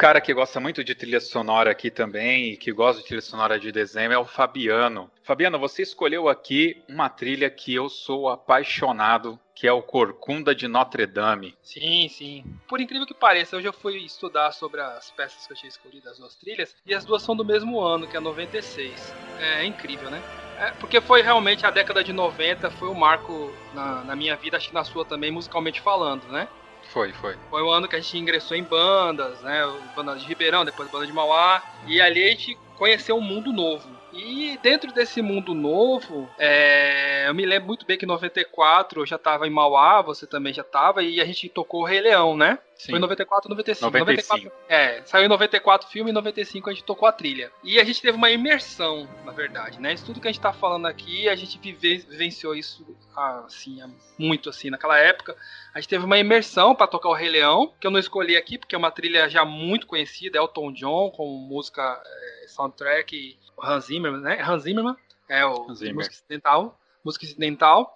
cara que gosta muito de trilha sonora aqui também, e que gosta de trilha sonora de desenho, é o Fabiano. Fabiano, você escolheu aqui uma trilha que eu sou apaixonado, que é o Corcunda de Notre Dame. Sim, sim. Por incrível que pareça, eu já fui estudar sobre as peças que eu tinha escolhido, as duas trilhas, e as duas são do mesmo ano, que é 96. É, é incrível, né? É, porque foi realmente a década de 90, foi o um marco na, na minha vida, acho que na sua também, musicalmente falando, né? Foi, foi. Foi o ano que a gente ingressou em bandas, né? Banda de Ribeirão, depois banda de Mauá. E ali a gente conheceu um mundo novo. E dentro desse mundo novo, é, eu me lembro muito bem que em 94 eu já estava em Mauá, você também já estava, e a gente tocou o Rei Leão, né? Sim. Foi em 94 ou 95? 95. 94, é, saiu em 94 o filme, em 95 a gente tocou a trilha. E a gente teve uma imersão, na verdade, né? Isso tudo que a gente tá falando aqui, a gente vive, vivenciou isso assim, muito assim naquela época. A gente teve uma imersão para tocar o Rei Leão, que eu não escolhi aqui, porque é uma trilha já muito conhecida, Elton John, com música, é, soundtrack Hans Zimmerman, né? Hans Zimmerman, é o Zimmer. música ocidental, música ocidental.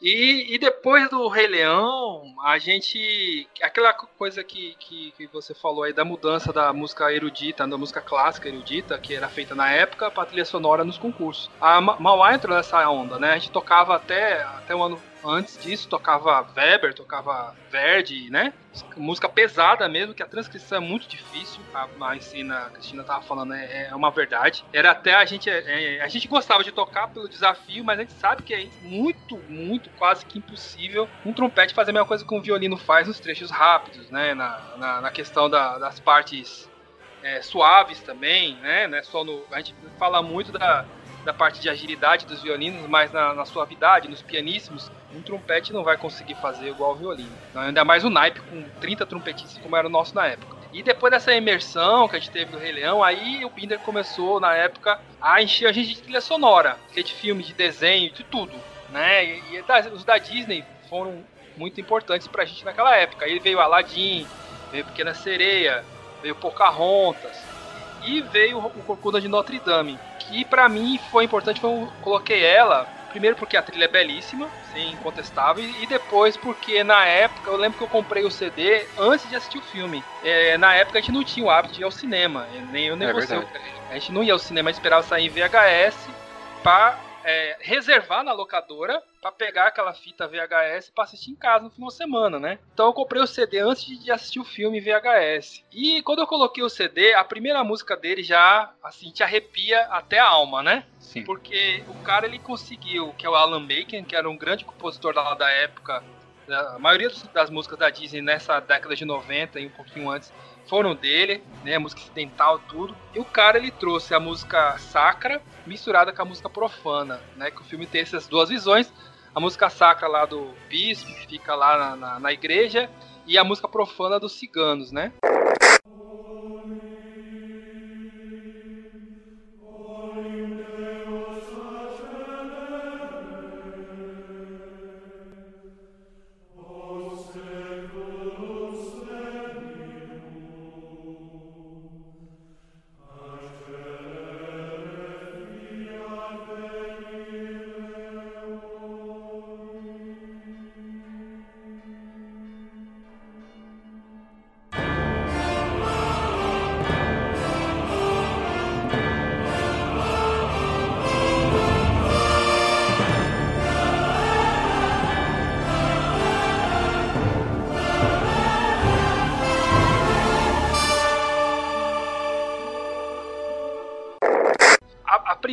E, e, depois do Rei Leão, a gente. Aquela coisa que, que, que, você falou aí da mudança da música erudita, da música clássica erudita, que era feita na época, para trilha sonora nos concursos. A Mauá entrou nessa onda, né? A gente tocava até, até o ano Antes disso, tocava Weber, tocava Verdi, né? Música pesada mesmo, que a transcrição é muito difícil. A, a ensina, a Cristina tava falando, é, é uma verdade. Era até a gente. É, a gente gostava de tocar pelo desafio, mas a gente sabe que é muito, muito, quase que impossível um trompete fazer a mesma coisa que um violino faz nos trechos rápidos, né? Na, na, na questão da, das partes é, suaves também, né? É só no, a gente fala muito da, da parte de agilidade dos violinos, mas na, na suavidade, nos pianíssimos, um trompete não vai conseguir fazer igual o violino. Ainda mais o naipe com 30 trompetistas como era o nosso na época. E depois dessa imersão que a gente teve no Rei Leão, aí o Binder começou, na época, a encher a gente de trilha sonora, de filme, de desenho, de tudo. Né? E, e os da Disney foram muito importantes pra gente naquela época. Aí veio Aladdin, veio Pequena Sereia, veio Pocahontas e veio o Corcunda de Notre Dame, que para mim foi importante, foi eu coloquei ela primeiro porque a trilha é belíssima, sim, incontestável, e depois porque na época, eu lembro que eu comprei o CD antes de assistir o filme. É, na época a gente não tinha o hábito de ir ao cinema, nem eu nem é você. Verdade. A gente não ia ao cinema, a gente esperava sair em VHS para é, reservar na locadora para pegar aquela fita VHS para assistir em casa no final de semana, né? Então eu comprei o CD antes de assistir o filme VHS. E quando eu coloquei o CD, a primeira música dele já assim te arrepia até a alma, né? Sim. Porque o cara ele conseguiu, que é o Alan Bacon, que era um grande compositor lá da época, a maioria das músicas da Disney nessa década de 90 e um pouquinho antes foram dele, né, música ocidental, tudo. E o cara ele trouxe a música sacra misturada com a música profana, né, que o filme tem essas duas visões. A música sacra lá do bispo, que fica lá na, na, na igreja, e a música profana dos ciganos, né?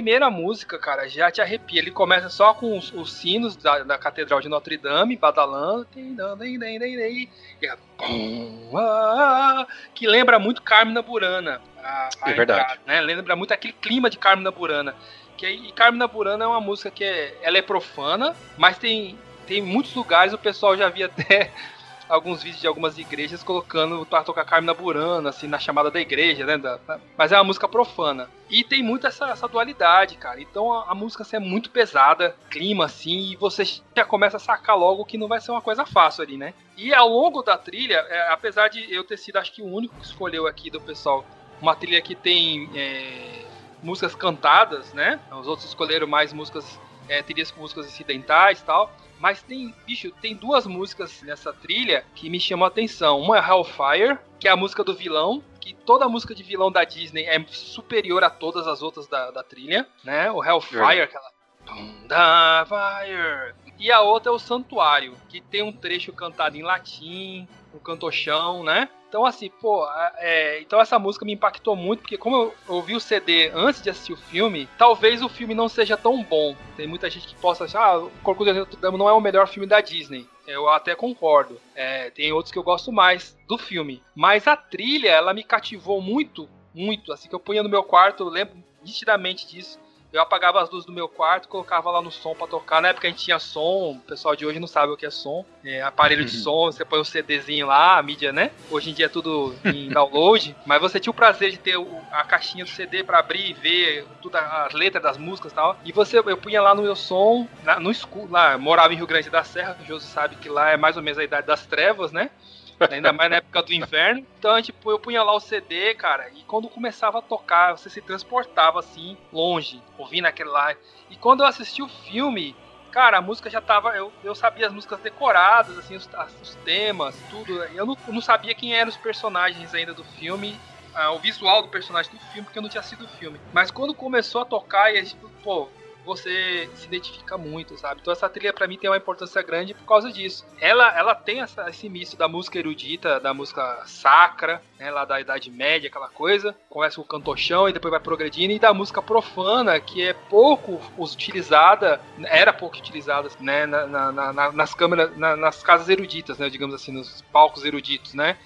Primeira música, cara, já te arrepia. Ele começa só com os, os sinos da, da, Catedral de Notre Dame, badalando. Que lembra muito Carmina Burana. A, a é verdade. Entrada, né? Lembra muito aquele clima de Carmina Burana. Que, e Carmina Burana é uma música que é, ela é profana, mas tem, tem muitos lugares o pessoal já via até alguns vídeos de algumas igrejas colocando para tocar Carmina Burana, assim, na chamada da igreja, né? Da, da, mas é uma música profana. E tem muito essa, essa dualidade, cara. Então a, a, música assim, é muito pesada, clima assim, e você já começa a sacar logo que não vai ser uma coisa fácil ali, né? E ao longo da trilha, é, apesar de eu ter sido, acho que o único que escolheu aqui do pessoal, uma trilha que tem é, músicas cantadas, né? Os outros escolheram mais músicas, é, trilhas com músicas incidentais e tal. Mas tem, bicho, tem duas músicas nessa trilha que me chamam a atenção. Uma é Hellfire, que é a música do vilão, que toda música de vilão da Disney é superior a todas as outras da, da trilha, né? O Hellfire, é. aquela. Fire. E a outra é o Santuário, que tem um trecho cantado em latim, um cantochão, né? Então, assim, pô, é, então essa música me impactou muito, porque como eu ouvi o CD antes de assistir o filme, talvez o filme não seja tão bom. Tem muita gente que possa achar, ah, o Corcunda de Notre Dame não é o melhor filme da Disney. Eu até concordo. É, tem outros que eu gosto mais do filme. Mas a trilha, ela me cativou muito, muito. Assim que eu punha no meu quarto, eu lembro nitidamente disso. Eu apagava as luzes do meu quarto, colocava lá no som para tocar. Na época a gente tinha som, o pessoal de hoje não sabe o que é som. É, aparelho de uhum. som, você põe o um CDzinho lá, a mídia, né? Hoje em dia é tudo em download. mas você tinha o prazer de ter a caixinha do CD para abrir e ver tudo, as letras das músicas e tal. E você, eu punha lá no meu som, no escuro, lá, morava em Rio Grande da Serra, o Josi sabe que lá é mais ou menos a idade das trevas, né? Ainda mais na época do inverno. Então, tipo, eu punha lá o CD, cara, e quando começava a tocar, você se transportava assim, longe, ouvindo aquele lá. E quando eu assisti o filme, cara, a música já tava. Eu, eu sabia as músicas decoradas, assim, os, os temas, tudo. Eu não, não sabia quem eram os personagens ainda do filme. Ah, o visual do personagem do filme, porque eu não tinha assistido o filme. Mas quando começou a tocar, e a gente, pô, você se identifica muito, sabe? Então essa trilha para mim tem uma importância grande por causa disso. Ela, ela tem essa, esse misto da música erudita, da música sacra, né, lá da Idade Média, aquela coisa. Começa com o cantochão e depois vai progredindo, e da música profana, que é pouco utilizada, era pouco utilizada, né, na, na, na, nas câmeras, nas casas eruditas, né, digamos assim, nos palcos eruditos, né?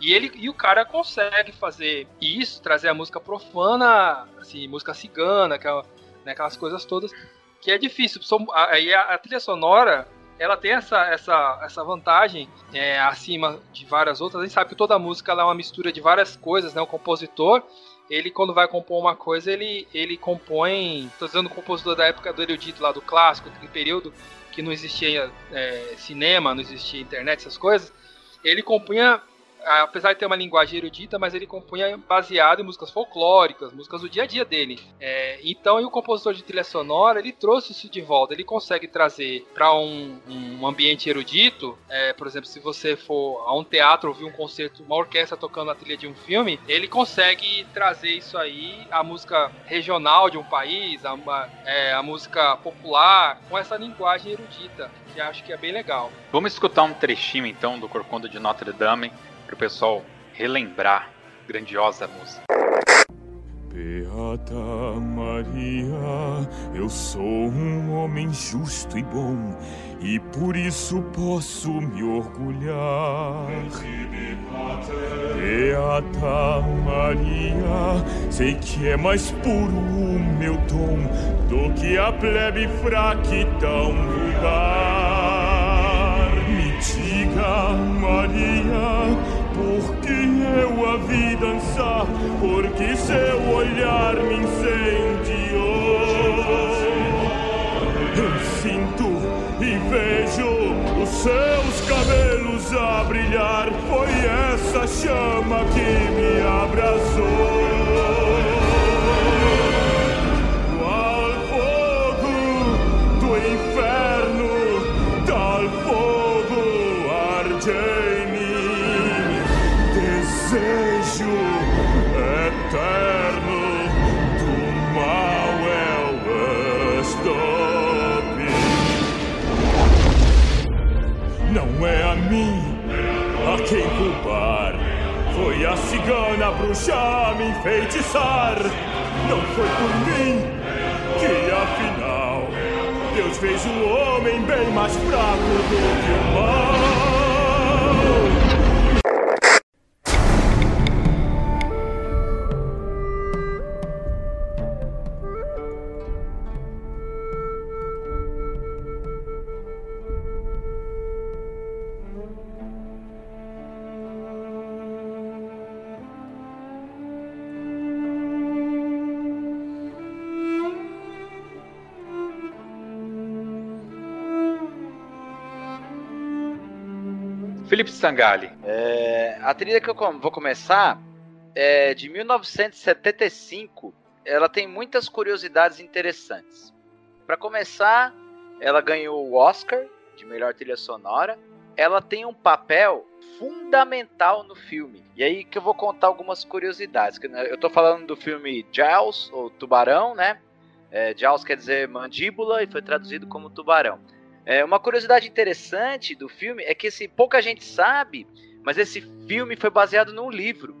E ele e o cara consegue fazer isso, trazer a música profana, assim, música cigana, aquela, né, aquelas coisas todas, que é difícil. Aí a, a, trilha sonora, ela tem essa, essa, essa vantagem é, acima de várias outras. A gente sabe que toda música é uma mistura de várias coisas, né? O compositor, ele quando vai compor uma coisa, ele, ele compõe. Dizendo o compositor da época do erudito lá do clássico, aquele período que não existia é, cinema, não existia internet, essas coisas. Ele compunha apesar de ter uma linguagem erudita, mas ele compunha baseado em músicas folclóricas, músicas do dia a dia dele. É, então, e o compositor de trilha sonora, ele trouxe isso de volta. Ele consegue trazer para um, um, ambiente erudito, é, por exemplo, se você for a um teatro ouvir um concerto, uma orquestra tocando a trilha de um filme, ele consegue trazer isso aí, a música regional de um país, a, é, a música popular, com essa linguagem erudita, que acho que é bem legal. Vamos escutar um trechinho então do Corcunda de Notre Dame para o pessoal relembrar grandiosa música. Beata Maria, eu sou um homem justo e bom, e por isso posso me orgulhar. Beata Maria, sei que é mais puro o meu dom do que a plebe fraca e tão vulgar. Me diga, Maria porque eu a vi dançar, porque seu olhar me incendiou. Eu sinto e vejo os seus cabelos a brilhar. Foi essa chama que me abraçou. Quem culpar. Foi a cigana bruxa a me enfeitiçar. Não foi por mim que afinal Deus fez um homem bem mais fraco do que o mal. Felipe Sangali. É, a trilha que eu vou começar é de 1975. Ela tem muitas curiosidades interessantes. Para começar, ela ganhou o Oscar de melhor trilha sonora. Ela tem um papel fundamental no filme. E aí que eu vou contar algumas curiosidades. Né, eu estou falando do filme Jaws, ou Tubarão, né? É, Jaws quer dizer mandíbula e foi traduzido como tubarão. É, uma curiosidade interessante do filme é que esse, pouca gente sabe, mas esse filme foi baseado num livro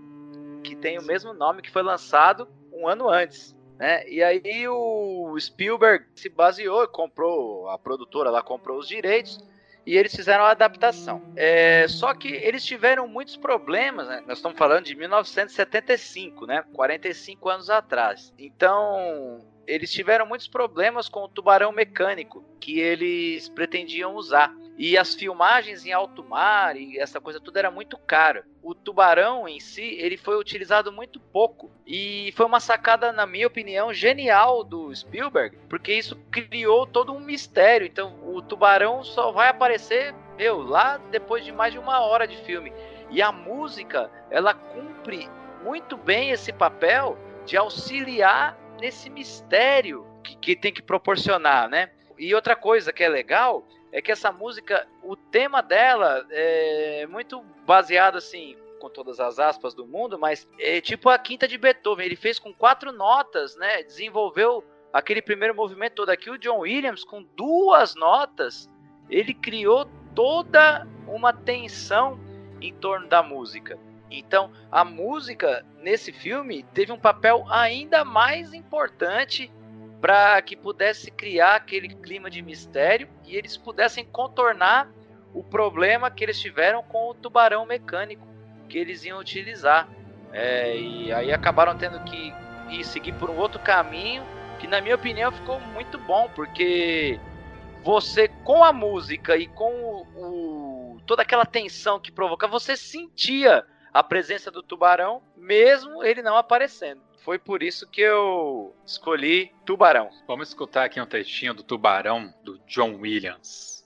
que tem o mesmo nome que foi lançado um ano antes. Né? E aí o Spielberg se baseou, comprou, a produtora lá comprou os direitos e eles fizeram a adaptação. É, só que eles tiveram muitos problemas, né? nós estamos falando de 1975, né? 45 anos atrás. Então eles tiveram muitos problemas com o tubarão mecânico que eles pretendiam usar. E as filmagens em alto mar e essa coisa tudo era muito cara. O tubarão em si, ele foi utilizado muito pouco. E foi uma sacada, na minha opinião, genial do Spielberg, porque isso criou todo um mistério. Então, o tubarão só vai aparecer, meu, lá depois de mais de uma hora de filme. E a música, ela cumpre muito bem esse papel de auxiliar nesse mistério que, que tem que proporcionar, né? E outra coisa que é legal é que essa música, o tema dela é muito baseado assim, com todas as aspas do mundo, mas é tipo a quinta de Beethoven. Ele fez com quatro notas, né? Desenvolveu aquele primeiro movimento todo aqui, o John Williams, com duas notas, ele criou toda uma tensão em torno da música. Então, a música nesse filme teve um papel ainda mais importante para que pudesse criar aquele clima de mistério e eles pudessem contornar o problema que eles tiveram com o tubarão mecânico que eles iam utilizar. É, e aí acabaram tendo que ir seguir por um outro caminho que, na minha opinião, ficou muito bom, porque você, com a música e com o, o toda aquela tensão que provoca, você sentia a presença do tubarão, mesmo ele não aparecendo. Foi por isso que eu escolhi Tubarão. Vamos escutar aqui um trechinho do Tubarão do John Williams.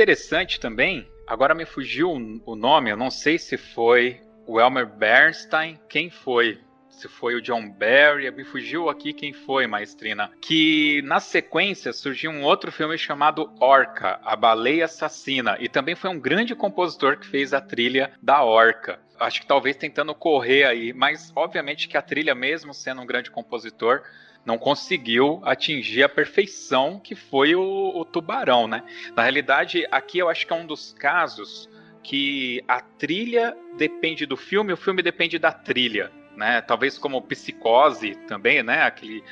Interessante também, agora me fugiu o nome, eu não sei se foi o Elmer Bernstein, quem foi? Se foi o John Barry, me fugiu aqui quem foi, maestrina. Que na sequência surgiu um outro filme chamado Orca, a Baleia Assassina, e também foi um grande compositor que fez a trilha da Orca acho que talvez tentando correr aí, mas obviamente que a trilha, mesmo sendo um grande compositor, não conseguiu atingir a perfeição que foi o, o Tubarão, né? Na realidade, aqui eu acho que é um dos casos que a trilha depende do filme, o filme depende da trilha, né? Talvez como Psicose também, né? Aquele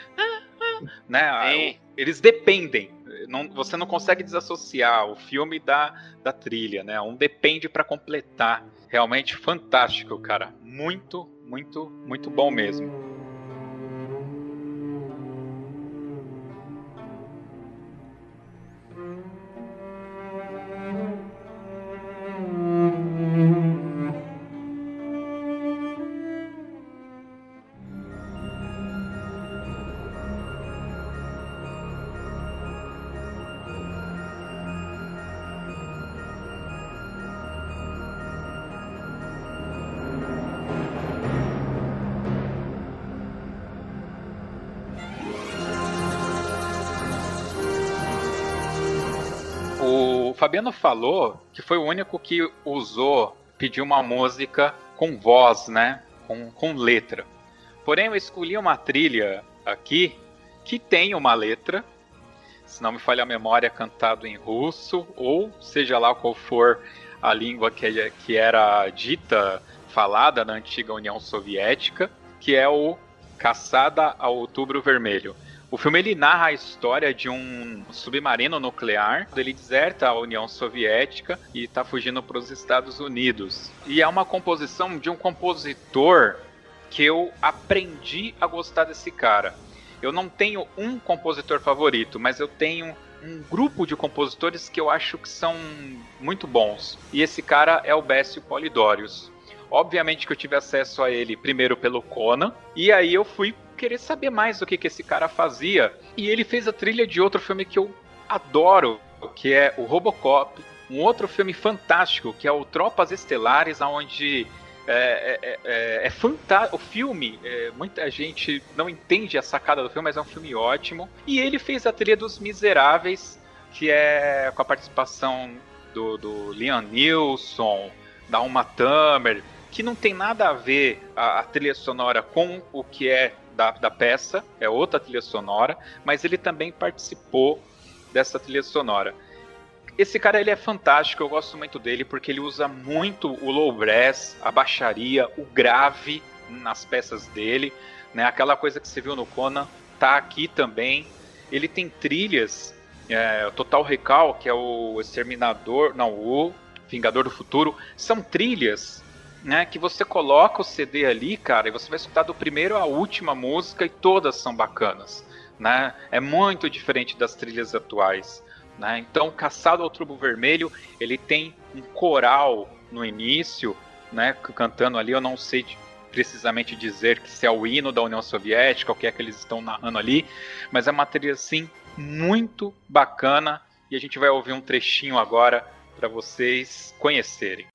né? Eles dependem. Não, você não consegue desassociar o filme da, da trilha, né? Um depende para completar. Realmente fantástico, cara. Muito, muito, muito bom mesmo. Fabiano falou que foi o único que usou, pediu uma música com voz, né? Com, com letra. Porém, eu escolhi uma trilha aqui que tem uma letra, se não me falha a memória, cantado em russo, ou seja lá qual for a língua que, que era dita, falada na antiga União Soviética, que é o Caçada ao Outubro Vermelho. O filme ele narra a história de um submarino nuclear. Ele deserta a União Soviética e está fugindo para os Estados Unidos. E é uma composição de um compositor que eu aprendi a gostar desse cara. Eu não tenho um compositor favorito, mas eu tenho um grupo de compositores que eu acho que são muito bons. E esse cara é o Bécio Polidorius. Obviamente que eu tive acesso a ele primeiro pelo Conan, e aí eu fui querer saber mais do que, que esse cara fazia. E ele fez a trilha de outro filme que eu adoro, que é o Robocop. Um outro filme fantástico, que é o Tropas Estelares, onde é, é, é, é fantástico. O filme, é, muita gente não entende a sacada do filme, mas é um filme ótimo. E ele fez a trilha dos Miseráveis, que é com a participação do, do Liam Nilsson, da Uma Thurman, que não tem nada a ver a, a trilha sonora com o que é da, da peça, é outra trilha sonora, mas ele também participou dessa trilha sonora. Esse cara ele é fantástico, eu gosto muito dele porque ele usa muito o low brass, a baixaria, o grave nas peças dele, né? Aquela coisa que você viu no Conan tá aqui também. Ele tem trilhas, é, Total Recall, que é o Exterminador, não, o Vingador do Futuro, são trilhas né, que você coloca o CD ali, cara, e você vai escutar do primeiro à última música e todas são bacanas, né? É muito diferente das trilhas atuais, né? Então, Caçado ao Trubo Vermelho, ele tem um coral no início, né, cantando ali, eu não sei precisamente dizer que se é o hino da União Soviética, o que é que eles estão narrando ali, mas é uma trilha assim muito bacana e a gente vai ouvir um trechinho agora para vocês conhecerem.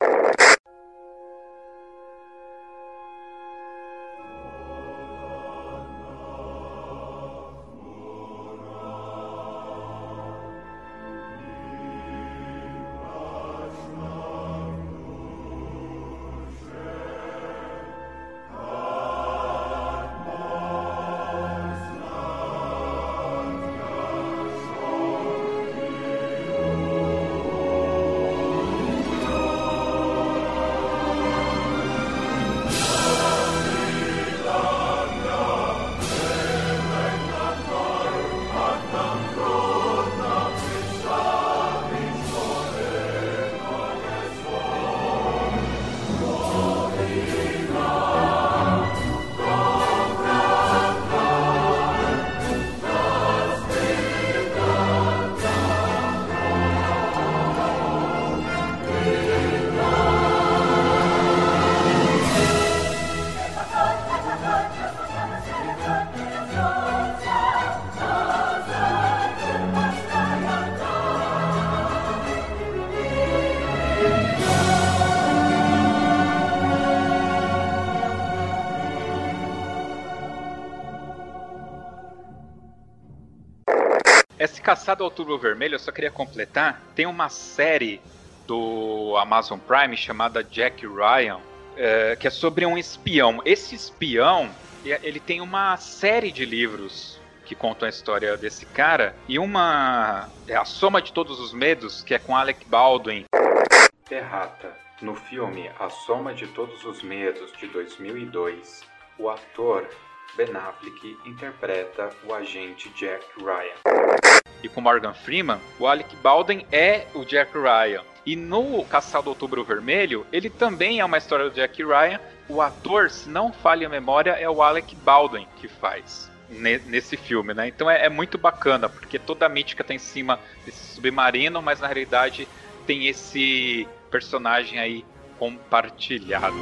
Caçado ao Outubro Vermelho, eu só queria completar, tem uma série do Amazon Prime chamada Jack Ryan, é, que é sobre um espião. Esse espião, ele tem uma série de livros que contam a história desse cara, e uma é a Soma de Todos os Medos, que é com Alec Baldwin. Terrata. No filme A Soma de Todos os Medos, de 2002, o ator Ben Affleck interpreta o agente Jack Ryan e com Morgan Freeman, o Alec Baldwin é o Jack Ryan. E no Caçado Outubro Vermelho, ele também é uma história do Jack Ryan. O ator, se não falha a memória, é o Alec Baldwin que faz nesse filme, né? Então é, é, muito bacana, porque toda a mítica tá em cima desse submarino, mas na realidade tem esse personagem aí compartilhado.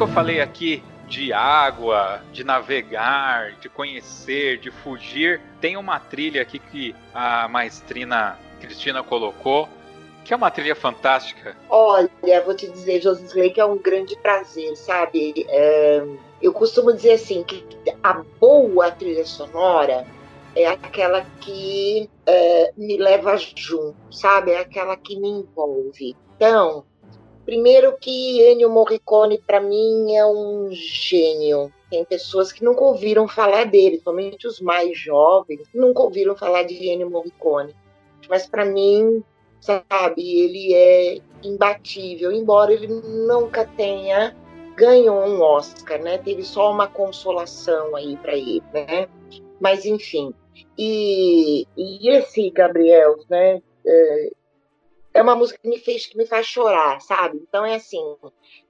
Que eu falei aqui de água, de navegar, de conhecer, de fugir, tem uma trilha aqui que a maestrina Cristina colocou, que é uma trilha fantástica. Olha, vou te dizer, Josisley, que é um grande prazer, sabe? É, eu costumo dizer assim, que a boa trilha sonora é aquela que é, me leva junto, sabe? É aquela que me envolve. Então, Primeiro que Ennio Morricone para mim é um gênio, tem pessoas que nunca ouviram falar dele, somente os mais jovens nunca ouviram falar de Ennio Morricone. Mas para mim, sabe, ele é imbatível, embora ele nunca tenha ganhou um Oscar, né? Teve só uma consolação aí para ele, né? Mas enfim. E, e esse Gabriel, né? É, uma música que me fez que me faz chorar, sabe? Então é assim,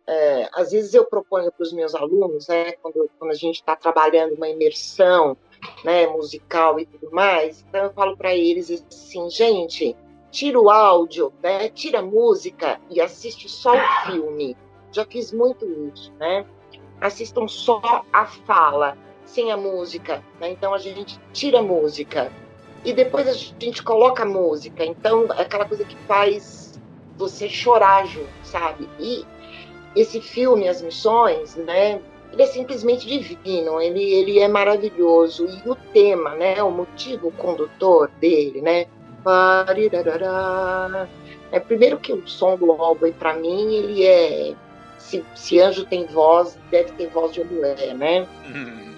é, às vezes eu proponho para os meus alunos, né, quando, quando a gente está trabalhando uma imersão, né, musical e tudo mais, então eu falo para eles assim, gente, tira o áudio, né, tira a música e assiste só o filme. Já fiz muito isso, né? Assistam só a fala, sem a música, né? Então a gente tira a música e depois a gente coloca a música. Então, é aquela coisa que faz você chorar junto, sabe? E esse filme, As Missões, né? Ele é simplesmente divino, ele, ele é maravilhoso. E o tema, né? O motivo condutor dele, né? É, primeiro que o som do álbum, para mim, ele é... Se, se anjo tem voz, deve ter voz de mulher, né? Uhum.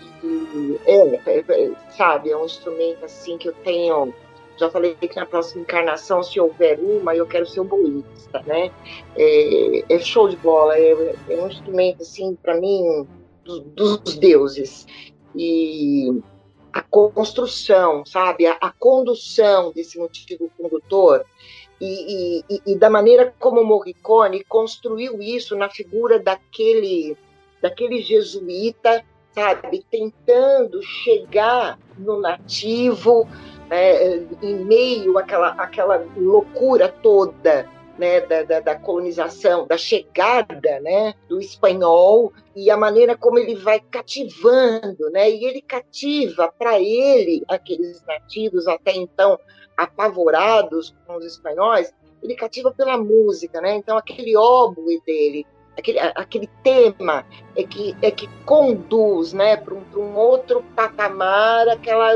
É, é, é, sabe, é um instrumento assim que eu tenho. Já falei que na próxima encarnação, se houver uma, eu quero ser um boísta, né? É, é show de bola, é, é um instrumento assim para mim do, dos deuses e a construção, sabe, a, a condução desse motivo condutor e, e, e, da maneira como Morricone construiu isso na figura daquele daquele jesuíta sabe, tentando chegar no nativo é, em meio àquela, àquela loucura toda né, da, da, da, colonização, da chegada né, do espanhol e a maneira como ele vai cativando, né, e ele cativa para ele aqueles nativos até então apavorados com os espanhóis, ele cativa pela música, né? Então aquele óbolo dele aquele, aquele tema é que, é que conduz né, para um, um, outro patamar aquela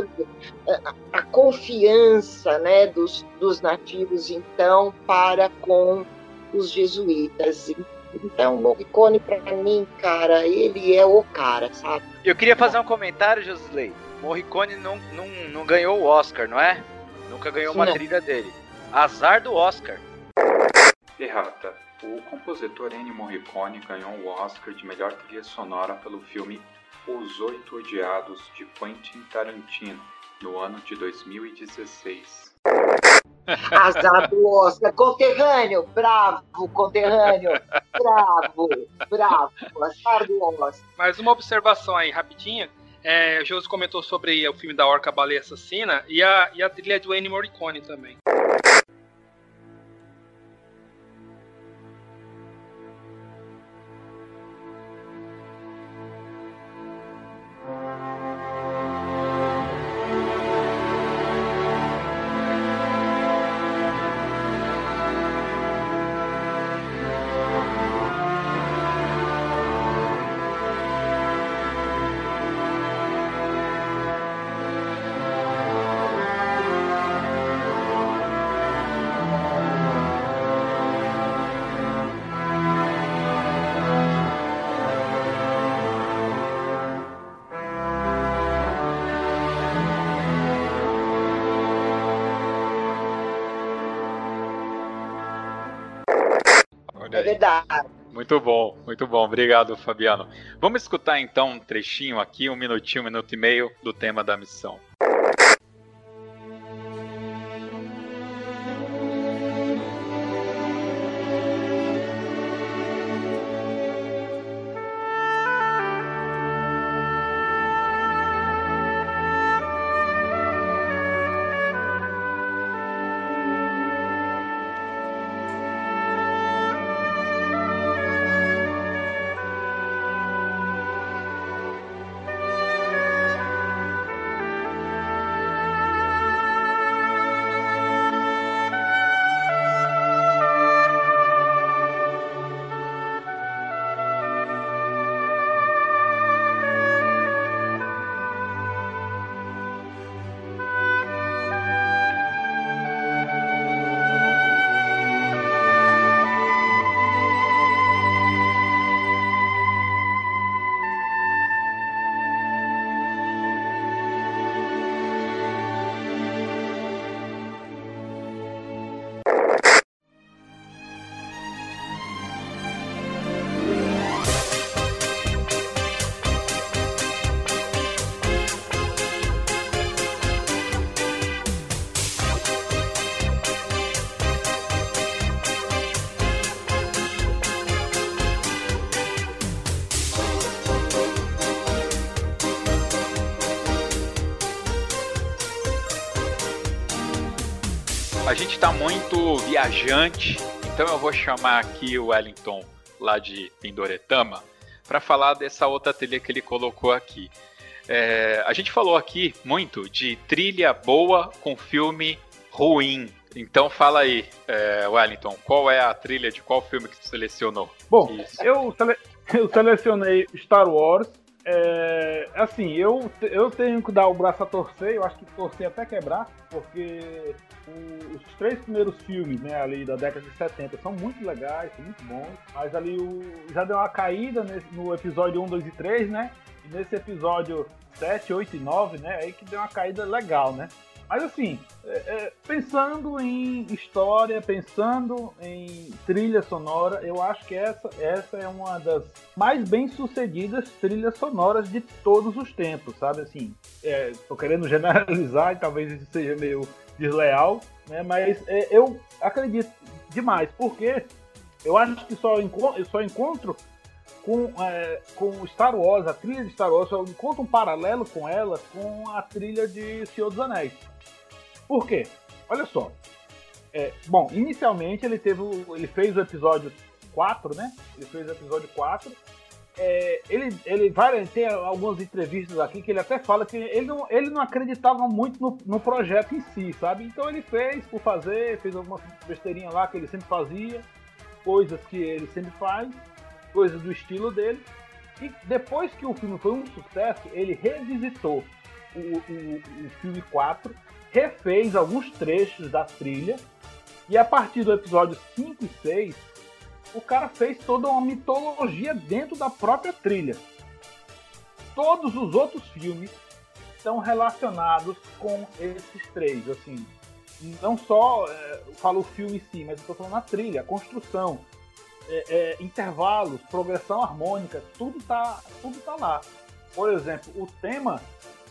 a, a, confiança né, dos, dos nativos então para com os jesuítas. Então, Morricone, para mim, cara, ele é o cara, sabe? Eu queria fazer um comentário, Josley. Morricone não, não, não ganhou o Oscar, não é? Nunca ganhou Sim, uma trilha dele. Azar do Oscar. Errata. O compositor Ennio Morricone ganhou o Oscar de melhor trilha sonora pelo filme Os Oito Odiados de Quentin Tarantino, no ano de 2016. Azar do Oscar, conterrâneo, bravo, conterrâneo, bravo, bravo, azar do Oscar. Mais uma observação aí, rapidinha. É, o Josi comentou sobre o filme da Orca Baleia Assassina e a, e a trilha do Ennio Morricone também. Muito bom, muito bom. Obrigado, Fabiano. Vamos escutar então um trechinho aqui, um minutinho, um minuto e meio do tema da missão. Viajante, então eu vou chamar aqui o Wellington lá de Pindoretama para falar dessa outra trilha que ele colocou aqui. É, a gente falou aqui muito de trilha boa com filme ruim. Então fala aí, é, Wellington, qual é a trilha de qual filme que você selecionou? Bom, eu, sele eu selecionei Star Wars. É, assim, eu, eu tenho que dar o braço a torcer, eu acho que torcer até quebrar, porque os três primeiros filmes, né, ali da década de 70 são muito legais, são muito bons, mas ali o, já deu uma caída nesse, no episódio 1, 2 e 3, né? E nesse episódio 7, 8 e 9, né? Aí que deu uma caída legal, né? Mas assim, é, é, pensando em história, pensando em trilha sonora, eu acho que essa, essa é uma das mais bem sucedidas trilhas sonoras de todos os tempos, sabe? Assim, é, tô querendo generalizar e talvez isso seja meio desleal, né? Mas é, eu acredito demais, porque eu acho que só, enco só encontro com, é, com Star Wars, a trilha de Star Wars, eu encontro um paralelo com ela com a trilha de Senhor dos Anéis. Por quê? Olha só. É, bom, inicialmente ele teve ele fez o episódio 4, né? Ele fez o episódio 4. É, ele, ele vai ter algumas entrevistas aqui que ele até fala que ele não, ele não acreditava muito no, no projeto em si, sabe? Então ele fez por fazer, fez algumas besteirinhas lá que ele sempre fazia, coisas que ele sempre faz, coisas do estilo dele. E depois que o filme foi um sucesso, ele revisitou o, o, o filme 4 refez alguns trechos da trilha. E a partir do episódio 5 e 6, o cara fez toda uma mitologia dentro da própria trilha. Todos os outros filmes estão relacionados com esses três, assim. Não só é, falo o filme em si, mas estou falando a trilha, a construção, é, é, intervalos, progressão harmônica, tudo tá, tudo tá lá. Por exemplo, o tema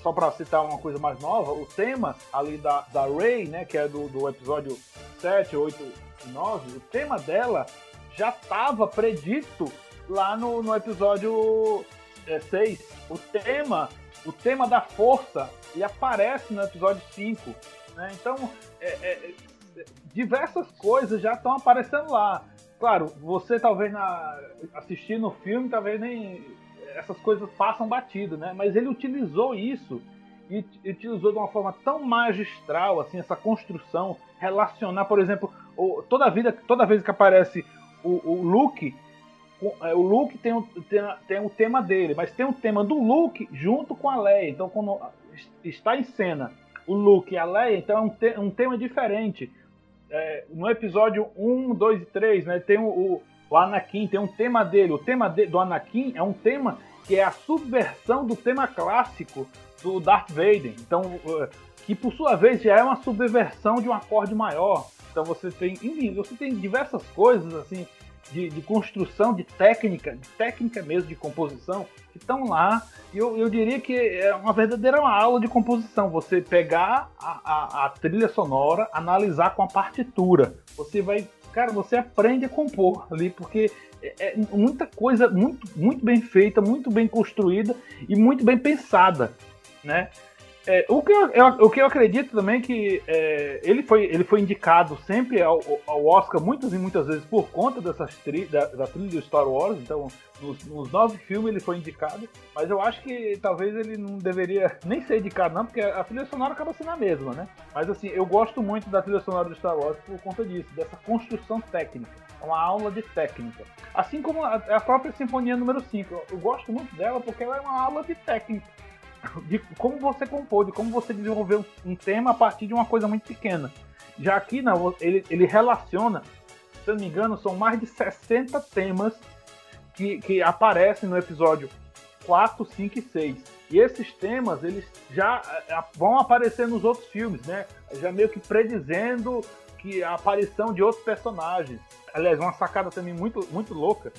só para citar uma coisa mais nova, o tema ali da, da Ray, né, que é do, do episódio 7, 8 e 9, o tema dela já estava predito lá no, no episódio é, 6. O tema, o tema da força, ele aparece no episódio 5. Né? Então, é, é, diversas coisas já estão aparecendo lá. Claro, você talvez na, assistindo o filme, talvez nem essas coisas passam batido, né? Mas ele utilizou isso e utilizou de uma forma tão magistral, assim, essa construção, relacionar, por exemplo, toda vida, toda vez que aparece o, o Luke, é, o Luke tem tem, tem o tema dele, mas tem o tema do Luke junto com a Leia. Então, quando está em cena o Luke e a Leia, então é um, te, um tema diferente. É, no episódio 1, 2 e 3, né, tem o, o o Anakin tem um tema dele. O tema de, do Anakin é um tema que é a subversão do tema clássico do Darth Vader. Então, uh, que por sua vez já é uma subversão de um acorde maior. Então você tem, enfim, você tem diversas coisas assim de, de construção, de técnica, de técnica mesmo de composição que estão lá. E eu, eu diria que é uma verdadeira aula de composição. Você pegar a, a, a trilha sonora, analisar com a partitura. Você vai cara, você aprende a compor ali, porque é, é muita coisa muito, muito bem feita, muito bem construída e muito bem pensada, né? É, o, que eu, eu, o que eu acredito também é que é, ele, foi, ele foi indicado sempre ao, ao, Oscar muitas e muitas vezes por conta dessas tri, da, da trilha do Star Wars, então nos, nos, nove filmes ele foi indicado, mas eu acho que talvez ele não deveria nem ser indicado não, porque a trilha sonora acaba sendo a mesma, né? Mas assim, eu gosto muito da trilha sonora do Star Wars por conta disso, dessa construção técnica, uma aula de técnica. Assim como a, a própria Sinfonia número 5, eu, eu gosto muito dela porque ela é uma aula de técnica de como você compôs, de como você desenvolveu um tema a partir de uma coisa muito pequena. Já aqui não, ele, ele relaciona, se eu não me engano, são mais de 60 temas que, que aparecem no episódio 4, 5 e 6. E esses temas, eles já eh, vão aparecer nos outros filmes, né? Já meio que predizendo que a aparição de outros personagens. Aliás, uma sacada também muito, muito louca,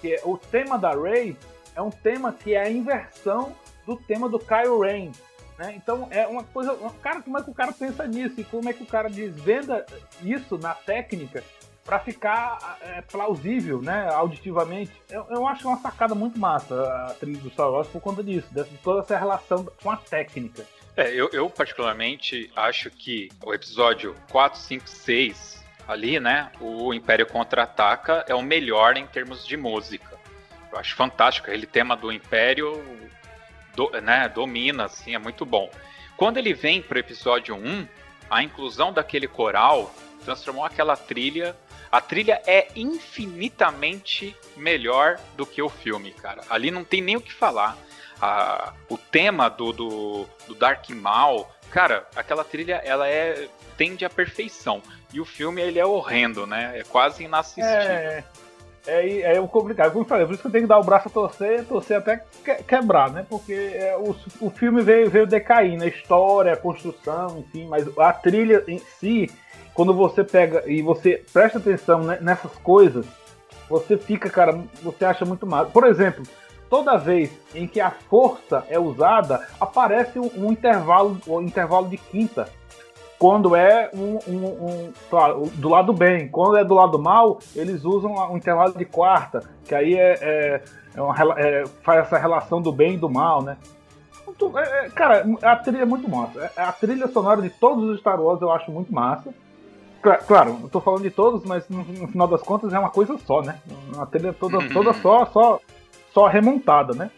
que é o tema da Rey é um tema que é a inversão do tema do Kyle Rain. Né? Então é uma coisa. Cara, como é que o cara pensa nisso? E como é que o cara desvenda isso na técnica para ficar é, plausível, né, auditivamente. Eu, eu, acho uma sacada muito massa a trilha do Star Wars por conta disso, de toda essa relação com a técnica. É, eu, eu particularmente acho que o episódio 4, 5, 6 ali, né? O Império Contra-Ataca é o melhor em termos de música. Eu acho fantástico. Aquele tema do Império do, né, domina, assim, é muito bom. Quando ele vem pro episódio 1, a inclusão daquele coral transformou aquela trilha. A trilha é infinitamente melhor do que o filme, cara. Ali não tem nem o que falar. A, o tema do, do, do Dark Maul, cara, aquela trilha ela é tende à perfeição. E o filme ele é horrendo, né? É quase inassistível. É, é, é, complicado. Como eu falei, por isso que eu tenho que dar o braço a torcer, torcer até quebrar, né? Porque é, o, o filme veio, veio decaindo, a história, a construção, enfim, mas a trilha em si, quando você pega e você presta atenção nessas coisas, você fica, cara, você acha muito massa. Por exemplo, toda vez em que a força é usada, aparece um, um intervalo, um intervalo de quinta quando é um, um, um, claro, do lado bem. Quando é do lado mal, eles usam um intervalo de quarta, que aí é, é, é, uma, é faz essa relação do bem e do mal, né? É, é, cara, a trilha é muito massa. É, a trilha sonora de todos os Star Wars eu acho muito massa. Claro, não tô falando de todos, mas no, no, final das contas é uma coisa só, né? Uma trilha toda, toda só, só, só remontada, né?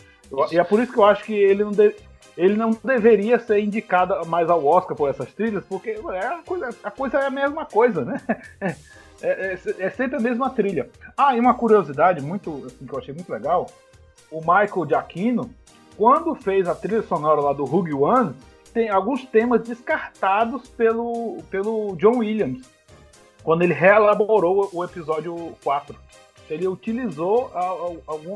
E é por isso que eu acho que ele não, de, ele não deveria ser indicado mais ao Oscar por essas trilhas, porque é a, coisa, a coisa é a mesma coisa, né? É, é, é, sempre a mesma trilha. Ah, e uma curiosidade muito, assim, que eu achei muito legal: o Michael Giacchino, quando fez a trilha sonora lá do Rogue One, tem alguns temas descartados pelo, pelo John Williams, quando ele reelaborou o episódio 4 ele utilizou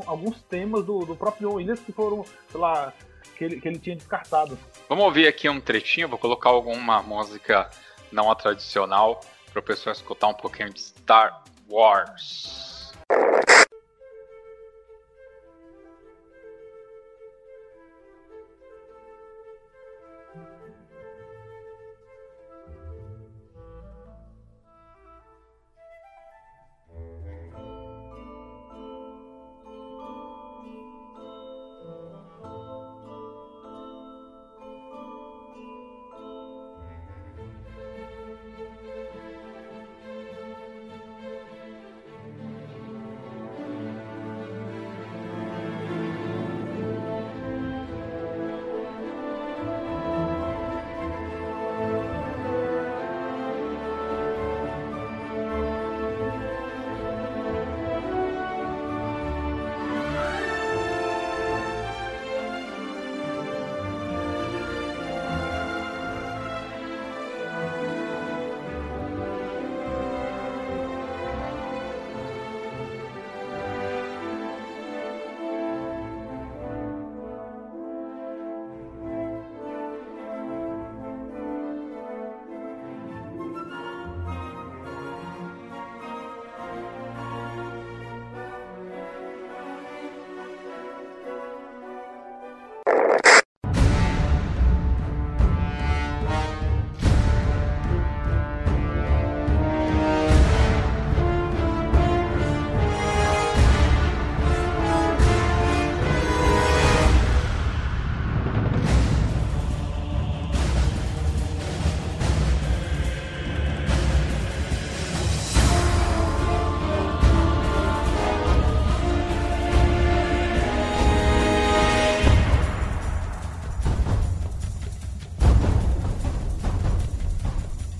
alguns temas do, do próprio John Williams que foram, sei lá, que ele, que ele tinha descartado. Vamos ouvir aqui um trechinho, vou colocar alguma música não a tradicional para o pessoal escutar um pouquinho de Star Wars.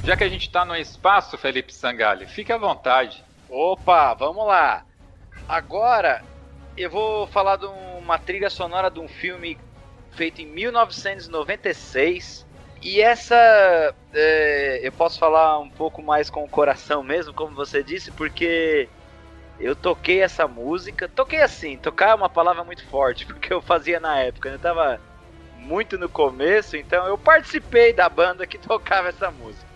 Já que a gente está no espaço, Felipe Sangali, fique à vontade. Opa, vamos lá. Agora eu vou falar de uma trilha sonora de um filme feito em 1996. E essa é, eu posso falar um pouco mais com o coração mesmo, como você disse, porque eu toquei essa música. Toquei assim, tocar é uma palavra muito forte, porque eu fazia na época. Eu tava muito no começo, então eu participei da banda que tocava essa música.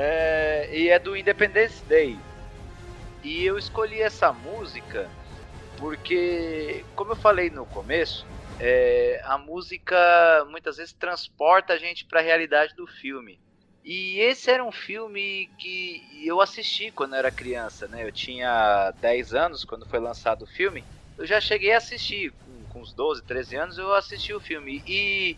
É, e é do Independence Day. E eu escolhi essa música porque, como eu falei no começo, é, a música muitas vezes transporta a gente para a realidade do filme. E esse era um filme que eu assisti quando eu era criança, né? Eu tinha 10 anos quando foi lançado o filme. Eu já cheguei a assistir, com, com uns 12, 13 anos eu assisti o filme. E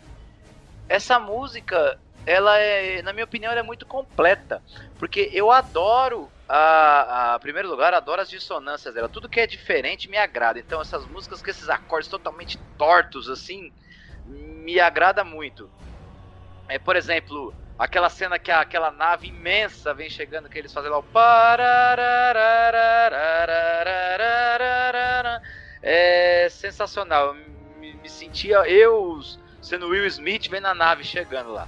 essa música, ela é, na minha opinião, ela é muito completa. Porque eu adoro a, a primeiro lugar, adoro as dissonâncias dela. Tudo que é diferente me agrada. Então essas músicas com esses acordes totalmente tortos, assim, me agrada muito. É, por exemplo, aquela cena que a, aquela nave imensa vem chegando, que eles fazem lá o é sensacional. Me, me sentia eu sendo Will Smith vendo a nave chegando lá.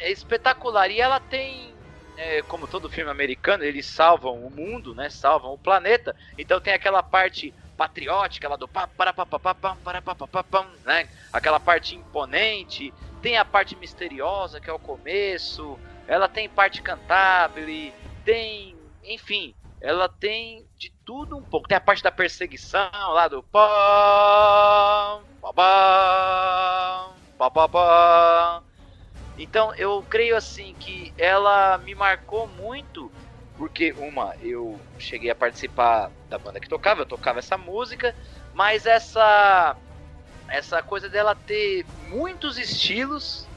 É espetacular. E ela tem, é, como todo filme americano, eles salvam o mundo, né? Salvam o planeta. Então tem aquela parte patriótica lá do pá, para, pá, pá, pá, pá, para, pá, pá, pá, pá, né? Aquela parte imponente. Tem a parte misteriosa, que é o começo. Ela tem parte cantável, tem, enfim, ela tem de tudo um pouco. Tem a parte da perseguição lá do pá, pá, pá, pá, pá, pá. Então eu creio assim que ela me marcou muito porque uma eu cheguei a participar da banda que tocava, eu tocava essa música, mas essa essa coisa dela ter muitos estilos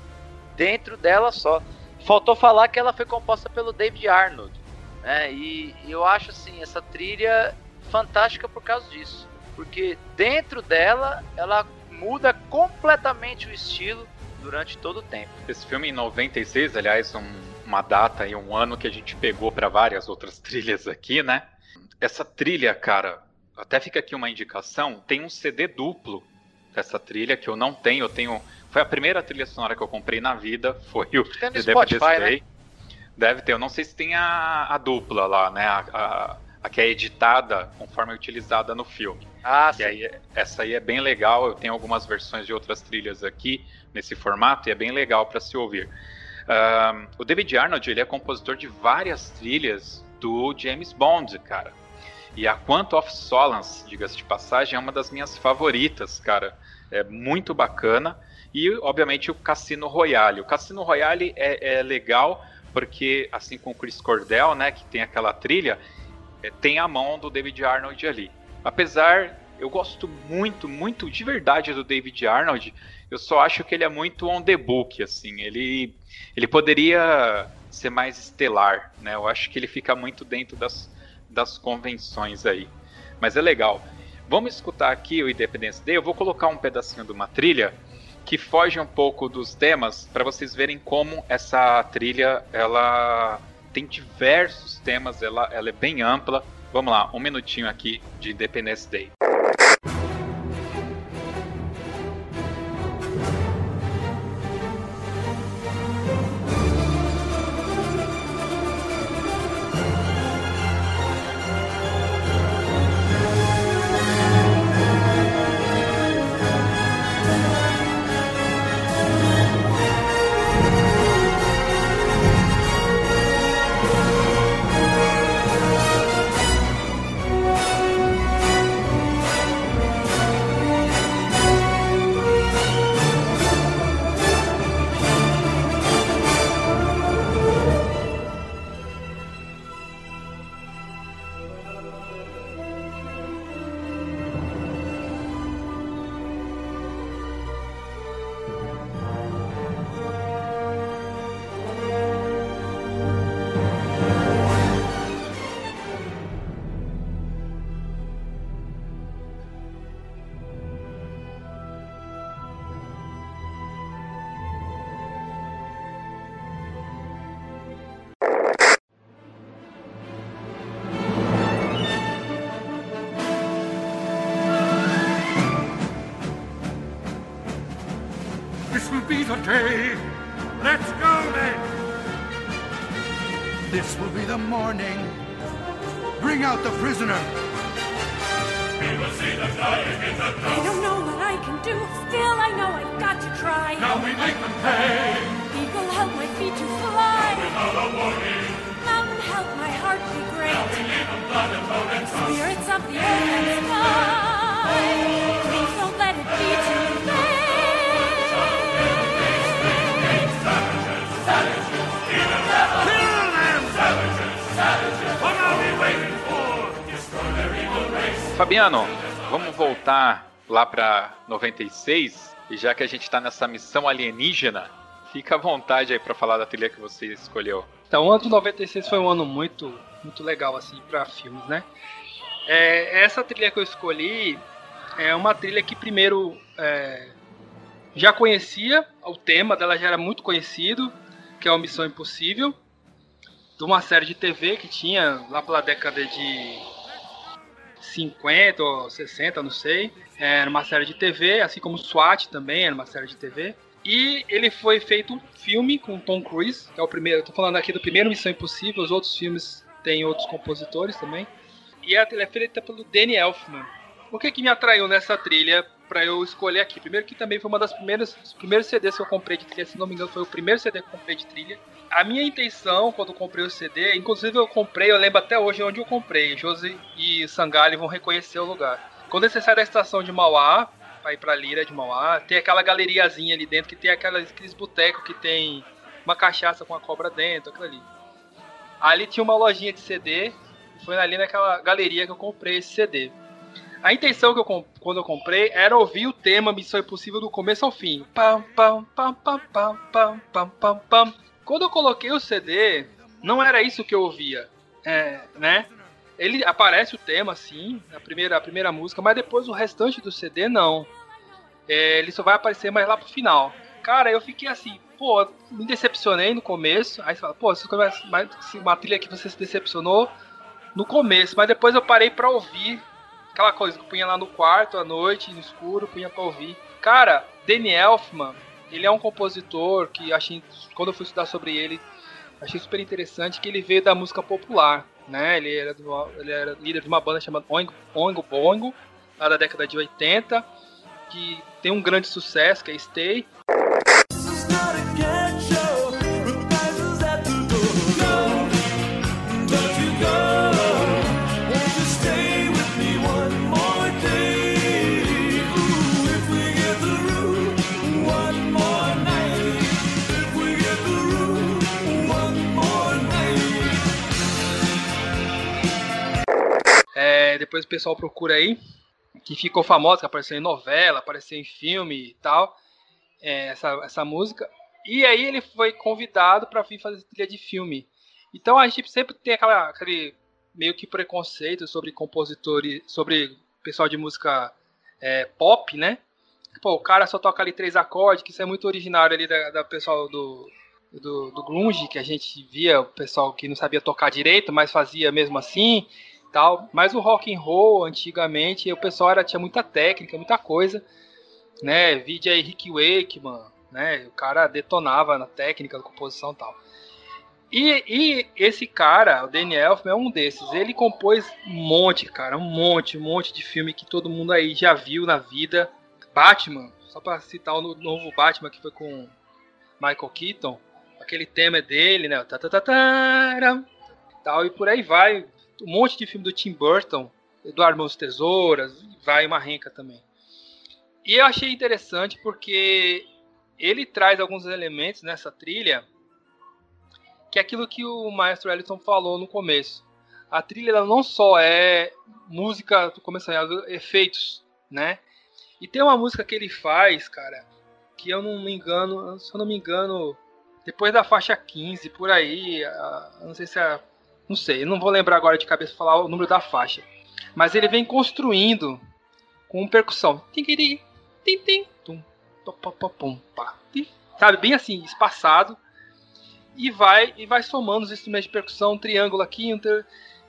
dentro dela só. Faltou falar que ela foi composta pelo David Arnold, né? E, e eu acho assim essa trilha fantástica por causa disso, porque dentro dela ela muda completamente o estilo durante todo o tempo. Esse filme em 96, aliás, um, uma data e um ano que a gente pegou para várias outras trilhas aqui, né? Essa trilha, cara, até fica aqui uma indicação, tem um CD duplo dessa trilha que eu não tenho, eu tenho, foi a primeira trilha sonora que eu comprei na vida, foi o tem no Spotify, né? Deve ter, eu não sei se tem a, a dupla lá, né? A, a, a, que é editada conforme é utilizada no filme. Ah, e sim. aí, essa aí é bem legal. Eu tenho algumas versões de outras trilhas aqui nesse formato e é bem legal para se ouvir. Um, o David Arnold ele é compositor de várias trilhas do James Bond, cara. E a Quantum of Solace, diga-se de passagem, é uma das minhas favoritas, cara. É muito bacana. E, obviamente, o Cassino Royale. O Cassino Royale é, é legal porque, assim como o Chris Cordell, né, que tem aquela trilha, é, tem a mão do David Arnold ali. Apesar, eu gosto muito, muito de verdade do David Arnold, eu só acho que ele é muito on the book, assim. Ele, ele poderia ser mais estelar, né? Eu acho que ele fica muito dentro das, das convenções aí. Mas é legal. Vamos escutar aqui o Independence Day. Eu vou colocar um pedacinho de uma trilha que foge um pouco dos temas para vocês verem como essa trilha ela tem diversos temas, ela, ela é bem ampla. Vamos lá, um minutinho aqui de Independence Day. Morning. Bring out the prisoner. Fabiano, vamos voltar lá para 96 e já que a gente está nessa missão alienígena, Fica à vontade aí pra falar da trilha que você escolheu. Então, o ano de 96 foi um ano muito, muito legal, assim, pra filmes, né? É, essa trilha que eu escolhi é uma trilha que primeiro é, já conhecia, o tema dela já era muito conhecido, que é o Missão Impossível, de uma série de TV que tinha lá pela década de 50 ou 60, não sei. Era uma série de TV, assim como SWAT também era uma série de TV. E ele foi feito um filme com Tom Cruise, que é o primeiro. Estou falando aqui do primeiro Missão Impossível, os outros filmes têm outros compositores também. E a trilha é feita pelo Danny Elfman. O que, que me atraiu nessa trilha para eu escolher aqui? Primeiro que também foi uma das primeiras dos primeiros CDs que eu comprei de trilha, se não me engano, foi o primeiro CD que eu comprei de trilha. A minha intenção quando comprei o CD, inclusive eu comprei, eu lembro até hoje onde eu comprei. Josi e Sangali vão reconhecer o lugar. Quando você sai da estação de Mauá, pra ir pra Lira de Mauá, tem aquela galeriazinha ali dentro que tem aquelas, aqueles botecos que tem uma cachaça com a cobra dentro, aquilo ali. Ali tinha uma lojinha de CD, foi ali naquela galeria que eu comprei esse CD. A intenção que eu quando eu comprei era ouvir o tema Missão Impossível do começo ao fim. Pam, pam, pam, pam, pam, pam, pam, pam, pam. Quando eu coloquei o CD, não era isso que eu ouvia, é, né? Ele aparece o tema, sim, a primeira, a primeira música, mas depois o restante do CD não. É, ele só vai aparecer mais lá pro final. Cara, eu fiquei assim, pô, me decepcionei no começo. Aí você fala, pô, você começa uma trilha que você se decepcionou no começo, mas depois eu parei pra ouvir aquela coisa que eu punha lá no quarto à noite, no escuro, punha pra ouvir. Cara, Danny Elfman, ele é um compositor que achei, quando eu fui estudar sobre ele, achei super interessante que ele veio da música popular né? Ele era, do, ele era líder de uma banda chamada Oingo, Oingo Boingo, lá da década de 80, que tem um grande sucesso, que é Stay. Depois o pessoal procura aí, que ficou famosa, que apareceu em novela, apareceu em filme e tal, é, essa, essa música. E aí ele foi convidado para vir fazer trilha de filme. Então a gente sempre tem aquela, aquele meio que preconceito sobre compositores, sobre pessoal de música é, pop, né? Pô, o cara só toca ali três acordes, que isso é muito originário ali da, da pessoal do, do, do grunge, que a gente via o pessoal que não sabia tocar direito, mas fazia mesmo assim tal. Mas o rock and roll antigamente o pessoal era, tinha muita técnica, muita coisa, né? Vídeo aí Rick Wakeman, né? O cara detonava na técnica da composição e tal. E, esse cara, o Daniel Elfman, é um desses. Ele compôs um monte, cara, um monte, um monte de filme que todo mundo aí já viu na vida. Batman, só para citar o novo Batman que foi com Michael Keaton, aquele tema é dele, né? Tal e por aí vai um monte de filme do Tim Burton, Eduardo Mãos Tesouras, vai uma renca também. E eu achei interessante porque ele traz alguns elementos nessa trilha que é aquilo que o maestro Ellison falou no começo. A trilha não só é música, começando, efeitos, né? E tem uma música que ele faz, cara, que eu não me engano, se eu não me engano, depois da faixa 15, por aí, a, não sei se é a não sei, não vou lembrar agora de cabeça falar o número da faixa. Mas ele vem construindo com percussão. Sabe, bem assim, espaçado. E vai e vai somando os instrumentos de percussão, um triângulo aqui, um.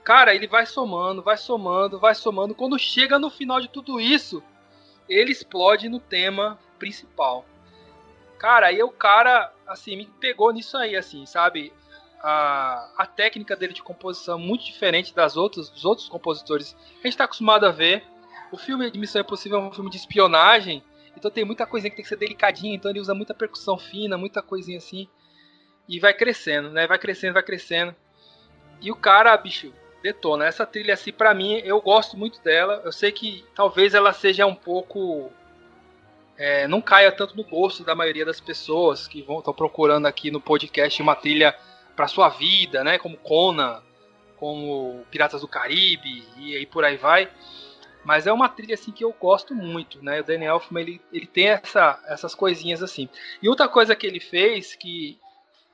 Cara, ele vai somando, vai somando, vai somando. Quando chega no final de tudo isso, ele explode no tema principal. Cara, aí o cara, assim, me pegou nisso aí, assim, sabe? A, a técnica dele de composição é muito diferente das outras, dos outros compositores a gente está acostumado a ver. O filme de Missão Impossível é um filme de espionagem, então tem muita coisinha que tem que ser delicadinha, então ele usa muita percussão fina, muita coisinha assim. E vai crescendo, né? Vai crescendo, vai crescendo. E o cara, bicho, detona. Essa trilha, assim, pra mim, eu gosto muito dela. Eu sei que talvez ela seja um pouco. É, não caia tanto no gosto da maioria das pessoas que vão estão procurando aqui no podcast uma trilha para sua vida, né? Como Conan, como Piratas do Caribe e aí por aí vai. Mas é uma trilha assim que eu gosto muito, né? O Danny Elfman ele, ele tem essa, essas coisinhas assim. E outra coisa que ele fez que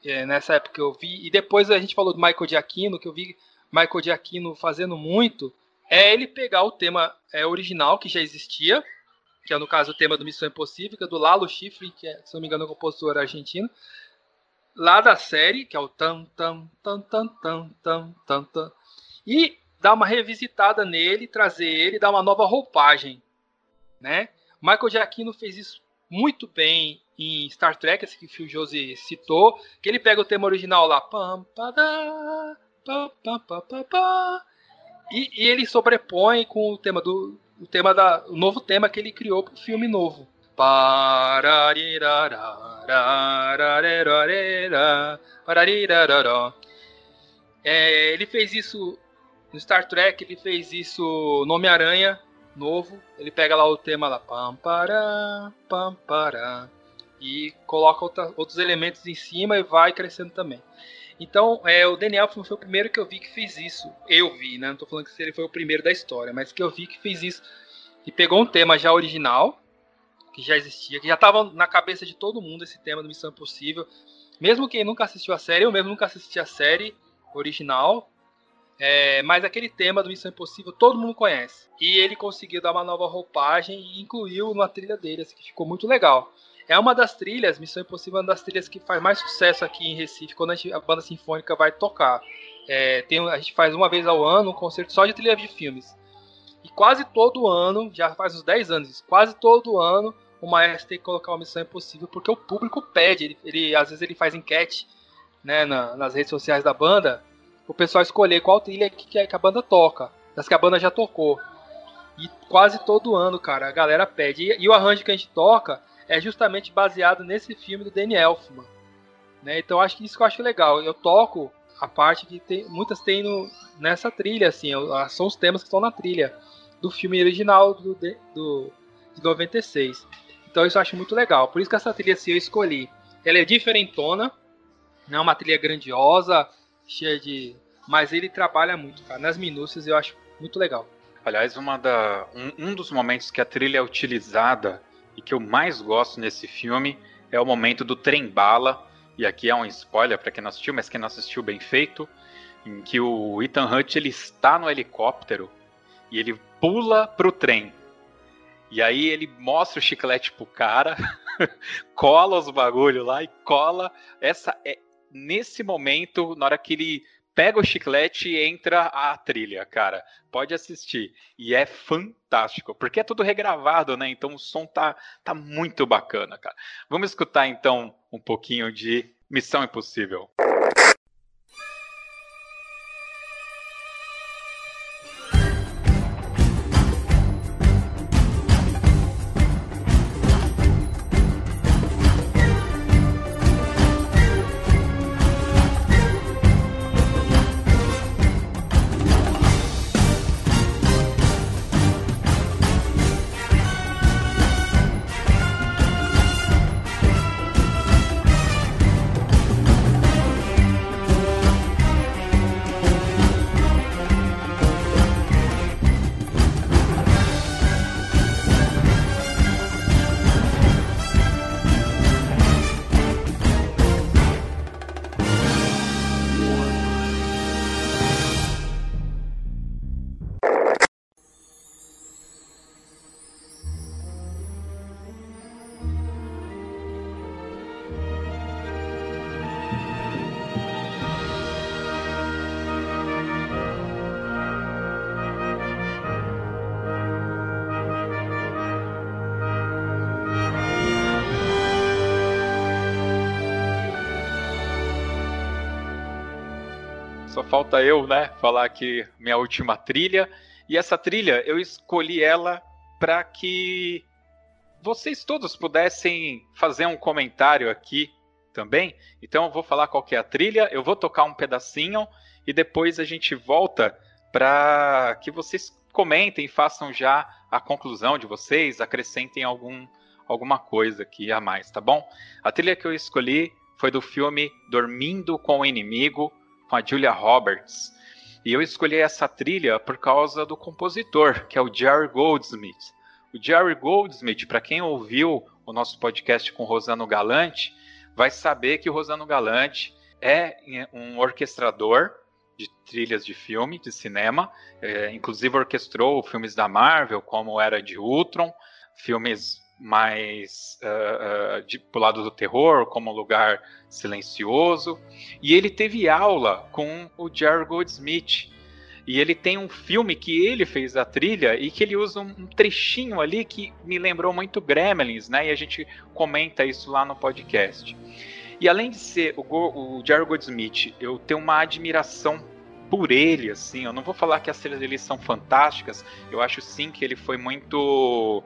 é, nessa época eu vi e depois a gente falou do Michael Giacchino que eu vi Michael Giacchino fazendo muito é ele pegar o tema é, original que já existia, que é no caso o tema do Missão Impossível, que é do Lalo Schifrin, que é, se não me engano é um compositor argentino, lá da série, que é o tam tam tam tam tam tam tam, tam e dar uma revisitada nele, trazer ele, dar uma nova roupagem, né? Michael Giacchino fez isso muito bem em Star Trek, esse que o Josi citou, que ele pega o tema original lá, pam, pam, e, e, ele sobrepõe com o tema do o tema da o novo tema que ele criou para o filme novo. É, ele fez isso no Star Trek, ele fez isso no Homem-Aranha novo. Ele pega lá o tema lá, pam, para, pam, para, e coloca outra, outros elementos em cima e vai crescendo também. Então, é, o Daniel foi o primeiro que eu vi que fez isso. Eu vi, né? Não tô falando que ele foi o primeiro da história, mas que eu vi que fez isso. E pegou um tema já original, que já existia, que já estava na cabeça de todo mundo esse tema do Missão Impossível. Mesmo quem nunca assistiu a série, eu mesmo nunca assisti a série original, é, mas aquele tema do Missão Impossível todo mundo conhece. E ele conseguiu dar uma nova roupagem e incluiu na trilha dele, assim, que ficou muito legal. É uma das trilhas, Missão Impossível é uma das trilhas que faz mais sucesso aqui em Recife quando a, gente, a banda sinfônica vai tocar. É, tem, a gente faz uma vez ao ano um concerto só de trilha de filmes. E quase todo ano, já faz uns 10 anos, quase todo ano o maestro tem que colocar uma Missão Impossível porque o público pede. Ele, ele às vezes ele faz enquete né, na, nas redes sociais da banda, o pessoal escolher qual trilha que, que a banda toca, das que a banda já tocou. E quase todo ano, cara, a galera pede. E, e o arranjo que a gente toca é justamente baseado nesse filme do Danny Elfman. Né? Então acho que isso que eu acho legal. Eu toco a parte que tem, muitas tem no, nessa trilha, assim, são os temas que estão na trilha do filme original do, do, de 96. Então isso eu acho muito legal. Por isso que essa trilha assim, eu escolhi. Ela é diferentona, não é uma trilha grandiosa, cheia de. Mas ele trabalha muito, cara. Nas minúcias eu acho muito legal. Aliás, uma da, um, um dos momentos que a trilha é utilizada e que eu mais gosto nesse filme é o momento do trem bala. E aqui é um spoiler para quem não assistiu, mas quem não assistiu bem feito, em que o Ethan Hunt ele está no helicóptero e ele pula pro trem. E aí ele mostra o chiclete pro cara, cola os bagulho lá e cola. Essa é nesse momento, na hora que ele pega o chiclete e entra a trilha, cara. Pode assistir. E é fantástico, porque é tudo regravado, né? Então o som tá, tá muito bacana, cara. Vamos escutar então um pouquinho de Missão Impossível. Falta eu, né, falar aqui minha última trilha. E essa trilha, eu escolhi ela para que vocês todos pudessem fazer um comentário aqui também. Então eu vou falar qual é a trilha, eu vou tocar um pedacinho e depois a gente volta para que vocês comentem, façam já a conclusão de vocês, acrescentem algum, alguma coisa aqui a mais, tá bom? A trilha que eu escolhi foi do filme Dormindo com o Inimigo, com a Julia Roberts. E eu escolhi essa trilha por causa do compositor, que é o Jerry Goldsmith. O Jerry Goldsmith, para quem ouviu o nosso podcast com Rosano Galante, vai saber que o Rosano Galante é um orquestrador de trilhas de filme, de cinema, é, inclusive orquestrou filmes da Marvel, como Era de Ultron, filmes mais uh, uh, de, pro lado do terror, como Lugar Silencioso, e ele teve aula com o Jerry Goldsmith, e ele tem um filme que ele fez a trilha e que ele usa um, trechinho ali que me lembrou muito Gremlins, né? E a gente comenta isso lá no podcast. E além de ser o, o Jerry Goldsmith, eu tenho uma admiração por ele, assim. Eu não vou falar que as trilhas dele são fantásticas. Eu acho sim que ele foi muito,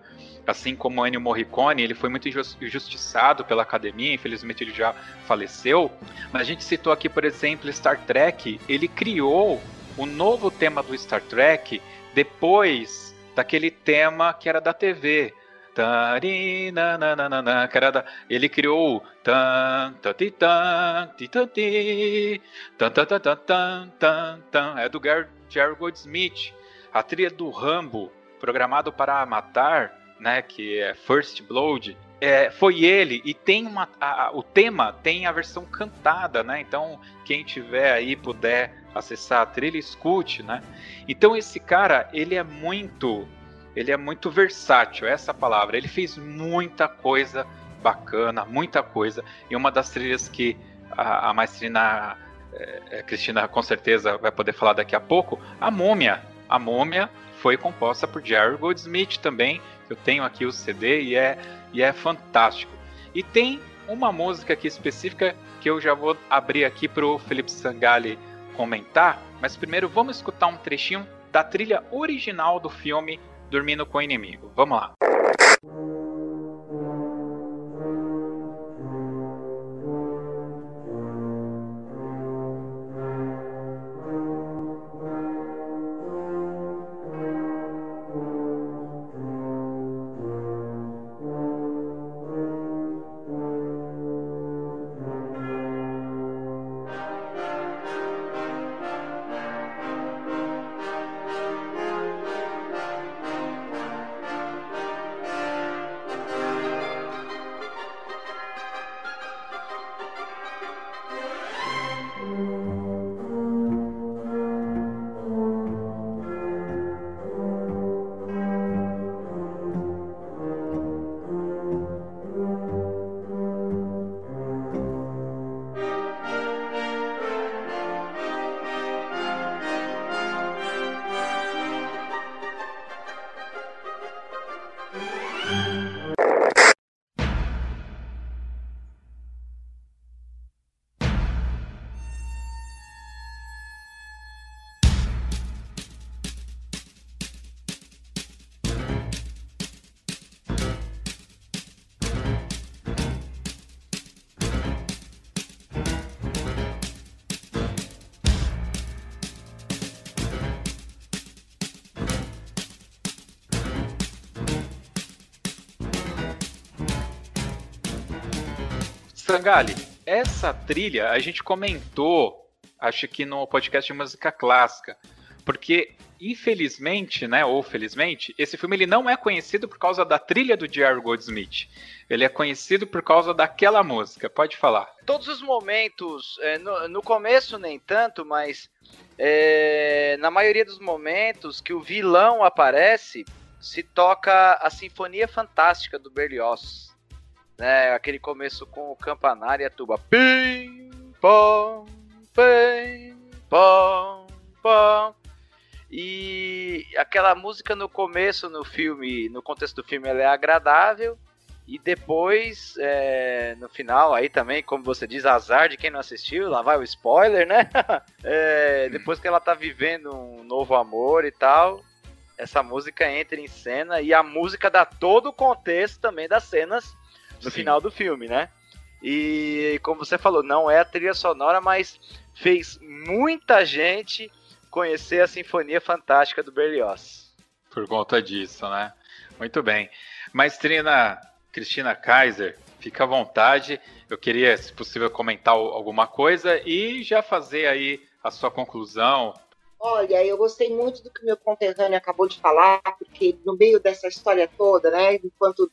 assim como Ennio Morricone, ele foi muito injustiçado pela academia. Infelizmente ele já faleceu. Mas a gente citou aqui, por exemplo, Star Trek. Ele criou o novo tema do Star Trek depois daquele tema que era da TV. Da, ele criou é do Jerry Goldsmith. A trilha do Rambo, programado para matar, né, que é First Blood, é, foi ele e tem uma a, o tema tem a versão cantada, né? Então quem tiver aí puder acessar a trilha, escute, né? Então esse cara, ele é muito, ele é muito versátil, essa palavra. Ele fez muita coisa bacana, muita coisa. E uma das trilhas que a, a maestrina é, é, Cristina com certeza vai poder falar daqui a pouco, a Múmia. A Múmia foi composta por Jerry Goldsmith também. Eu tenho aqui o CD e é, e é fantástico. E tem uma música aqui específica que eu já vou abrir aqui para o Felipe Sangali comentar, mas primeiro vamos escutar um trechinho da trilha original do filme Dormindo com o Inimigo. Vamos lá. Sangali, essa trilha a gente comentou, acho que no podcast de música clássica, porque infelizmente, né, ou felizmente, esse filme ele não é conhecido por causa da trilha do Jerry Goldsmith. Ele é conhecido por causa daquela música. Pode falar. Todos os momentos, é, no, no, começo nem tanto, mas é, na maioria dos momentos que o vilão aparece, se toca a Sinfonia Fantástica do Berlioz né? Aquele começo com o campanário e a tuba. Pim, pom, pim, pom, pom. E aquela música no começo no filme, no contexto do filme, ela é agradável. E depois, é, no final, aí também, como você diz, azar de quem não assistiu, lá vai o spoiler, né? é, depois que ela tá vivendo um novo amor e tal, essa música entra em cena e a música dá todo o contexto também das cenas no Sim. final do filme, né? E como você falou, não é a trilha sonora, mas fez muita gente conhecer a Sinfonia Fantástica do Berlioz. Por conta disso, né? Muito bem. Maestrina Cristina Kaiser, fica à vontade. Eu queria, se possível, comentar alguma coisa e já fazer aí a sua conclusão Olha, eu gostei muito do que meu conterrâneo acabou de falar, porque no meio dessa história toda, né, enquanto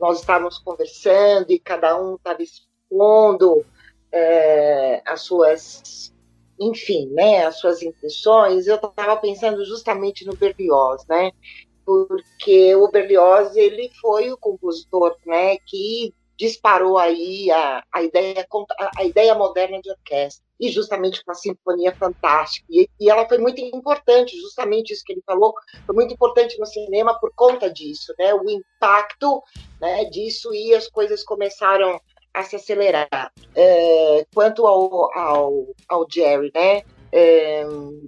nós estávamos conversando e cada um estava expondo é, as suas, enfim, né, as suas impressões, eu estava pensando justamente no Berlioz, né, porque o Berlioz ele foi o compositor, né, que disparou aí a, a ideia a ideia moderna de orquestra e justamente com a sinfonia fantástica. E, e, ela foi muito importante justamente isso que ele falou foi muito importante no cinema por conta disso né? O impacto né disso e as coisas começaram a se acelerar é, quanto ao, ao, ao Jerry né é,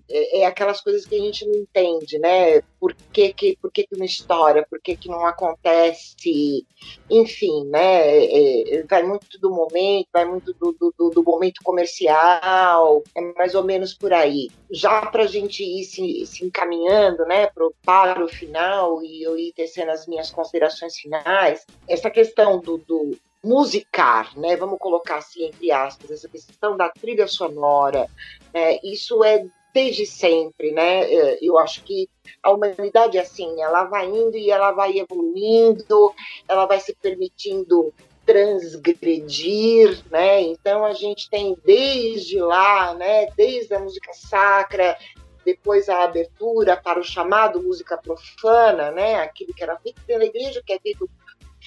é, é, aquelas coisas que a gente não entende, né? Por que, que, por que, que uma história, por que, que não acontece, enfim, né? É, é vai muito do momento, vai muito do, do, do, momento comercial, é mais ou menos por aí. Já para a gente ir se, se encaminhando, né, pro, para o final e eu ir tecendo as minhas considerações finais, essa questão do, do musicar, né? Vamos colocar assim entre aspas essa questão da trilha sonora. Né? Isso é desde sempre, né? É, eu acho que a humanidade é assim, ela vai indo e ela vai evoluindo, ela vai se permitindo transgredir, né? Então a gente tem desde lá, né? Desde a música sacra, depois a abertura para o chamado música profana, né? Aquilo que era feito na igreja, que é feito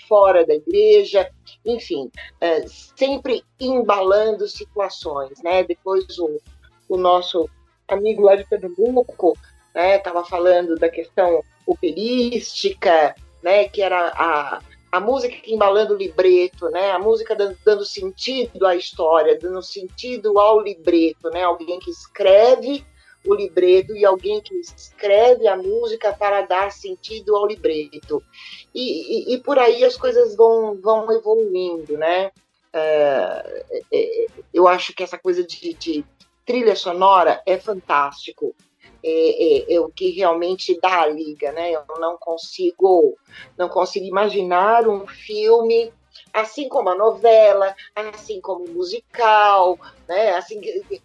fora da igreja, enfim, é, sempre embalando situações, né? Depois o, o nosso amigo lá de Pernambuco estava né, falando da questão operística, né? Que era a, a música embalando o libreto, né? A música dando, dando sentido à história, dando sentido ao libreto, né? Alguém que escreve o libreto e alguém que escreve a música para dar sentido ao libreto. E, e, e por aí as coisas vão, vão evoluindo, né? É, é, é, eu acho que essa coisa de, de trilha sonora é fantástico. É, é, é, o que realmente dá a liga, né? Eu não consigo, não consigo imaginar um filme assim como a novela, assim como o musical, né? Assim,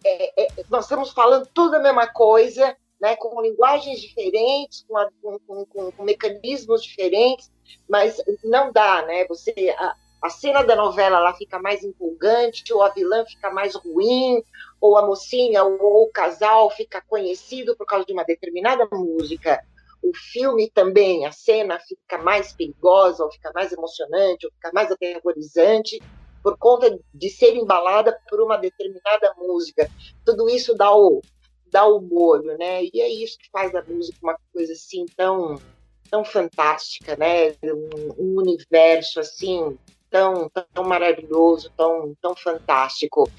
é, é, nós estamos falando tudo a mesma coisa, né? Com linguagens diferentes, com, a, com, com, com mecanismos diferentes, mas não dá, né? Você a, a cena da novela ela fica mais empolgante, ou a vilã fica mais ruim, ou a mocinha ou o casal fica conhecido por causa de uma determinada música o filme também, a cena fica mais perigosa, ou fica mais emocionante, ou fica mais aterrorizante, por conta de ser embalada por uma determinada música. Tudo isso dá o, dá o molho, né? E é isso que faz da música uma coisa assim tão, tão fantástica, né? Um, um universo assim tão, tão maravilhoso, tão, tão fantástico.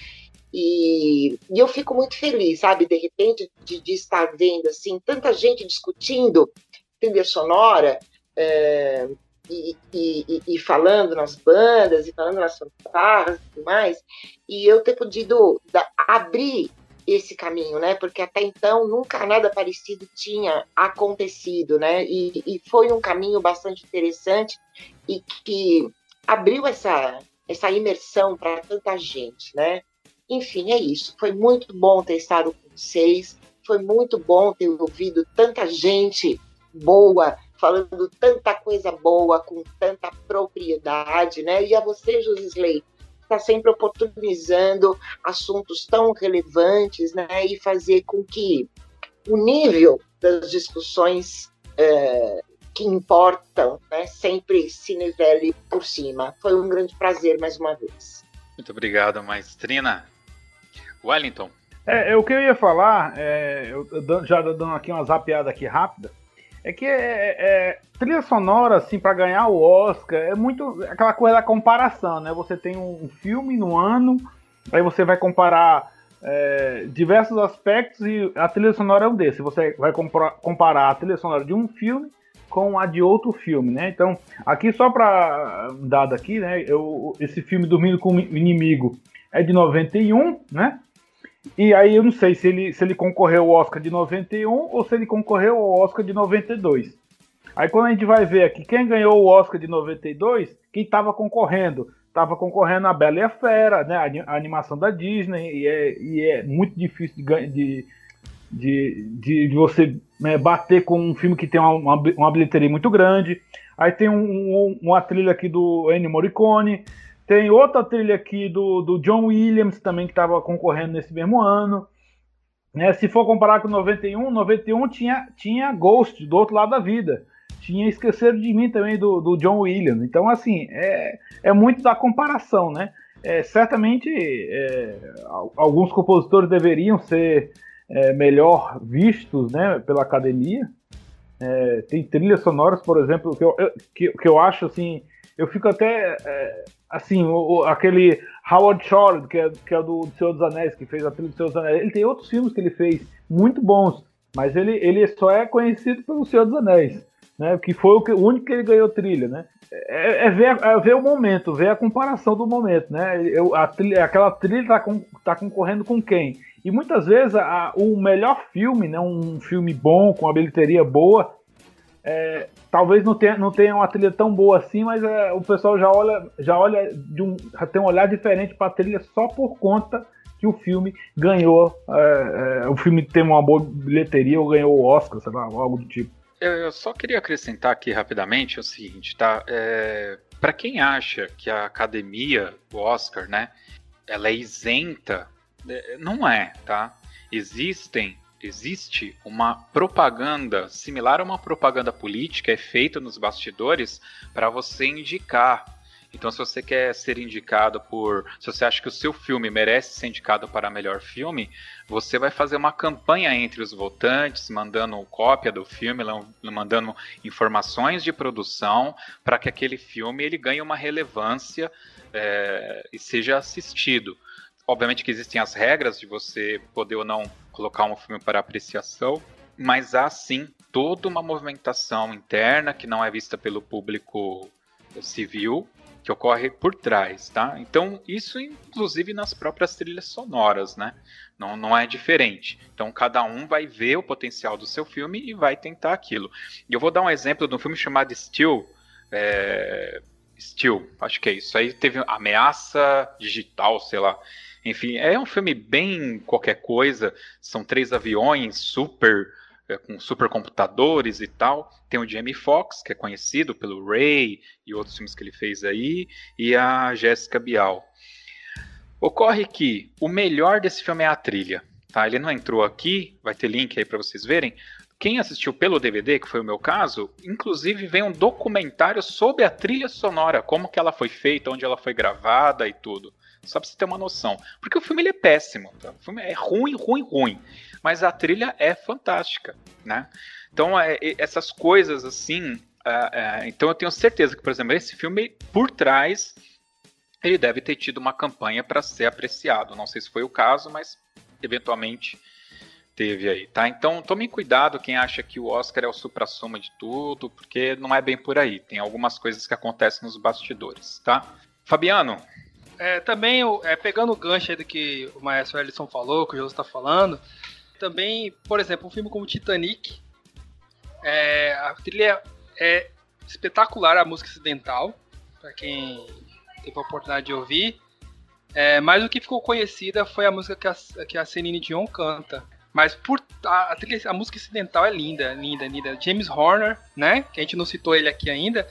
E, e, eu fico muito feliz, sabe, de repente, de, de estar vendo assim tanta gente discutindo trilha sonora é, e, e, e, falando nas bandas e falando nas fanfarras e tudo mais, e eu ter podido da, abrir esse caminho, né? Porque até então nunca nada parecido tinha acontecido, né? E, e foi um caminho bastante interessante e que abriu essa essa imersão para tanta gente, né? Enfim, é isso. Foi muito bom ter estado com vocês. Foi muito bom ter ouvido tanta gente boa, falando tanta coisa boa, com tanta propriedade, né? E a você, Josisley, está sempre oportunizando assuntos tão relevantes, né? E fazer com que o nível das discussões é, que importam, né? Sempre se nivele por cima. Foi um grande prazer mais uma vez. Muito obrigado, maestrina. Wellington. É, é, o que eu ia falar, é, eu, eu já dando aqui uma zapeada aqui rápida, é que é, é, é trilha sonora, assim, para ganhar o Oscar, é muito aquela coisa da comparação, né? Você tem um filme no ano, aí você vai comparar é, diversos aspectos e a trilha sonora é um desses. Você vai comparar a trilha sonora de um filme com a de outro filme, né? Então, aqui só para dado aqui, né? Eu, esse filme Dormindo com o Inimigo é de 91, né? E aí eu não sei se ele, se ele concorreu ao Oscar de 91 ou se ele concorreu ao Oscar de 92. Aí quando a gente vai ver aqui quem ganhou o Oscar de 92, quem estava concorrendo? Estava concorrendo a Bela e a Fera, né? A animação da Disney, e é, e é muito difícil de, de de, de, você né, bater com um filme que tem uma, uma, uma bilheteria muito grande. Aí tem um, um, uma trilha aqui do Ennio Morricone, tem outra trilha aqui do, do John Williams também que estava concorrendo nesse mesmo ano. Né, se for comparar com 91, 91 tinha, tinha Ghost do outro lado da vida. Tinha Esquecer de Mim também do, do John Williams. Então, assim, é, é muito da comparação, né? É, certamente é, alguns compositores deveriam ser é, melhor vistos né, pela academia. É, tem trilhas sonoras, por exemplo, que eu, que, que eu acho assim. Eu fico até. É, assim, o, aquele Howard Shore, que é, que é do, do Senhor dos Anéis, que fez a trilha do Senhor dos Anéis. Ele tem outros filmes que ele fez muito bons, mas ele, ele só é conhecido pelo Senhor dos Anéis, né? Que foi o, que, o único que ele ganhou trilha, né? É, é, ver, é ver o momento, ver a comparação do momento, né? Eu, a trilha, aquela trilha está com, tá concorrendo com quem? E muitas vezes a, o melhor filme, né, um filme bom, com uma bilheteria boa, é, talvez não tenha, não tenha uma trilha tão boa assim, mas é, o pessoal já olha, já olha de um, já tem um olhar diferente para a trilha só por conta que o filme ganhou, é, é, o filme tem uma boa bilheteria ou ganhou o Oscar, sei lá, algo do tipo. Eu, eu só queria acrescentar aqui rapidamente o seguinte, tá? É, para quem acha que a academia, o Oscar, né, ela é isenta é, não é, tá? Existem existe uma propaganda similar a uma propaganda política é feita nos bastidores para você indicar. Então, se você quer ser indicado por. Se você acha que o seu filme merece ser indicado para melhor filme, você vai fazer uma campanha entre os votantes, mandando cópia do filme, mandando informações de produção, para que aquele filme ele ganhe uma relevância é, e seja assistido. Obviamente que existem as regras de você poder ou não colocar um filme para apreciação, mas há sim toda uma movimentação interna que não é vista pelo público civil, que ocorre por trás, tá? Então, isso inclusive nas próprias trilhas sonoras, né? Não, não é diferente. Então, cada um vai ver o potencial do seu filme e vai tentar aquilo. E eu vou dar um exemplo de um filme chamado Steel, é... Steel, acho que é isso. Aí teve ameaça digital, sei lá. Enfim, é um filme bem qualquer coisa. São três aviões super é, com supercomputadores e tal. Tem o Jamie Foxx, que é conhecido pelo Ray e outros filmes que ele fez aí, e a Jessica Bial. Ocorre que o melhor desse filme é a trilha. Tá? Ele não entrou aqui, vai ter link aí para vocês verem. Quem assistiu pelo DVD, que foi o meu caso, inclusive vem um documentário sobre a trilha sonora, como que ela foi feita, onde ela foi gravada e tudo. Só pra você ter uma noção. Porque o filme ele é péssimo. Tá? O filme é ruim, ruim, ruim. Mas a trilha é fantástica, né? Então, é, essas coisas assim. É, é, então, eu tenho certeza que, por exemplo, esse filme, por trás, ele deve ter tido uma campanha para ser apreciado. Não sei se foi o caso, mas eventualmente teve aí, tá? Então tome cuidado quem acha que o Oscar é o supra-suma de tudo, porque não é bem por aí. Tem algumas coisas que acontecem nos bastidores, tá? Fabiano, é, também, é, pegando o gancho aí do que o Maestro Ellison falou, que o José está falando, também, por exemplo, um filme como Titanic, é, a trilha é espetacular, a música ocidental, para quem teve a oportunidade de ouvir. É, mas o que ficou conhecida foi a música que a, que a Celine Dion canta. Mas por a, a, trilha, a música ocidental é linda, linda, linda. James Horner, né? Que a gente não citou ele aqui ainda.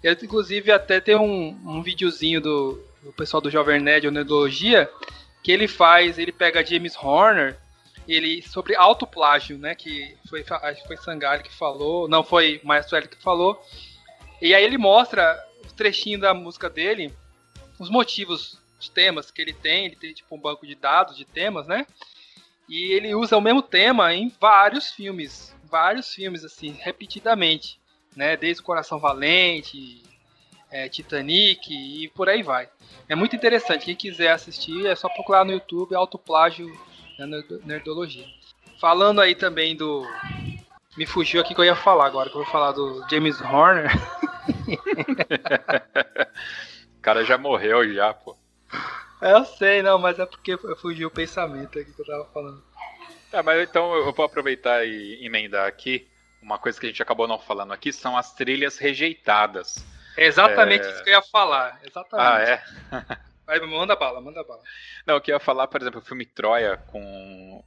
Ele, inclusive, até tem um, um videozinho do, o pessoal do Jovem Nerd ou que ele faz, ele pega James Horner, ele sobre autoplágio, né, que foi acho que foi Sangalho que falou, não foi Maestro L que falou. E aí ele mostra o trechinho da música dele, os motivos, os temas que ele tem, ele tem tipo um banco de dados de temas, né? E ele usa o mesmo tema em vários filmes, vários filmes assim, repetidamente, né? Desde o Coração Valente, é, Titanic e por aí vai. É muito interessante. Quem quiser assistir é só procurar no YouTube Autoplágio na Nerdologia. Falando aí também do. Me fugiu aqui que eu ia falar agora, que eu vou falar do James Horner. o cara já morreu já, pô. É, eu sei, não, mas é porque fugiu o pensamento aqui que eu tava falando. Tá, mas então eu vou aproveitar e emendar aqui. Uma coisa que a gente acabou não falando aqui são as trilhas rejeitadas. É exatamente é... isso que eu ia falar. Exatamente. Ah, é? Vai, manda bala, manda bala. Não, eu queria falar, por exemplo, o filme Troia com,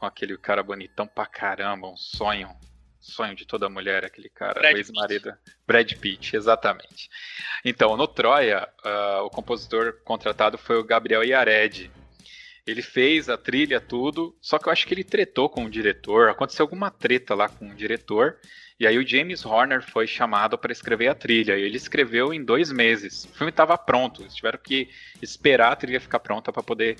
com aquele cara bonitão pra caramba, um sonho. Sonho de toda mulher, aquele cara, Brad o ex-marido. Brad Pitt, exatamente. Então, no Troia, uh, o compositor contratado foi o Gabriel Yared. Ele fez a trilha, tudo, só que eu acho que ele tretou com o diretor, aconteceu alguma treta lá com o diretor, e aí o James Horner foi chamado para escrever a trilha, e ele escreveu em dois meses. O filme estava pronto, eles tiveram que esperar a trilha ficar pronta para poder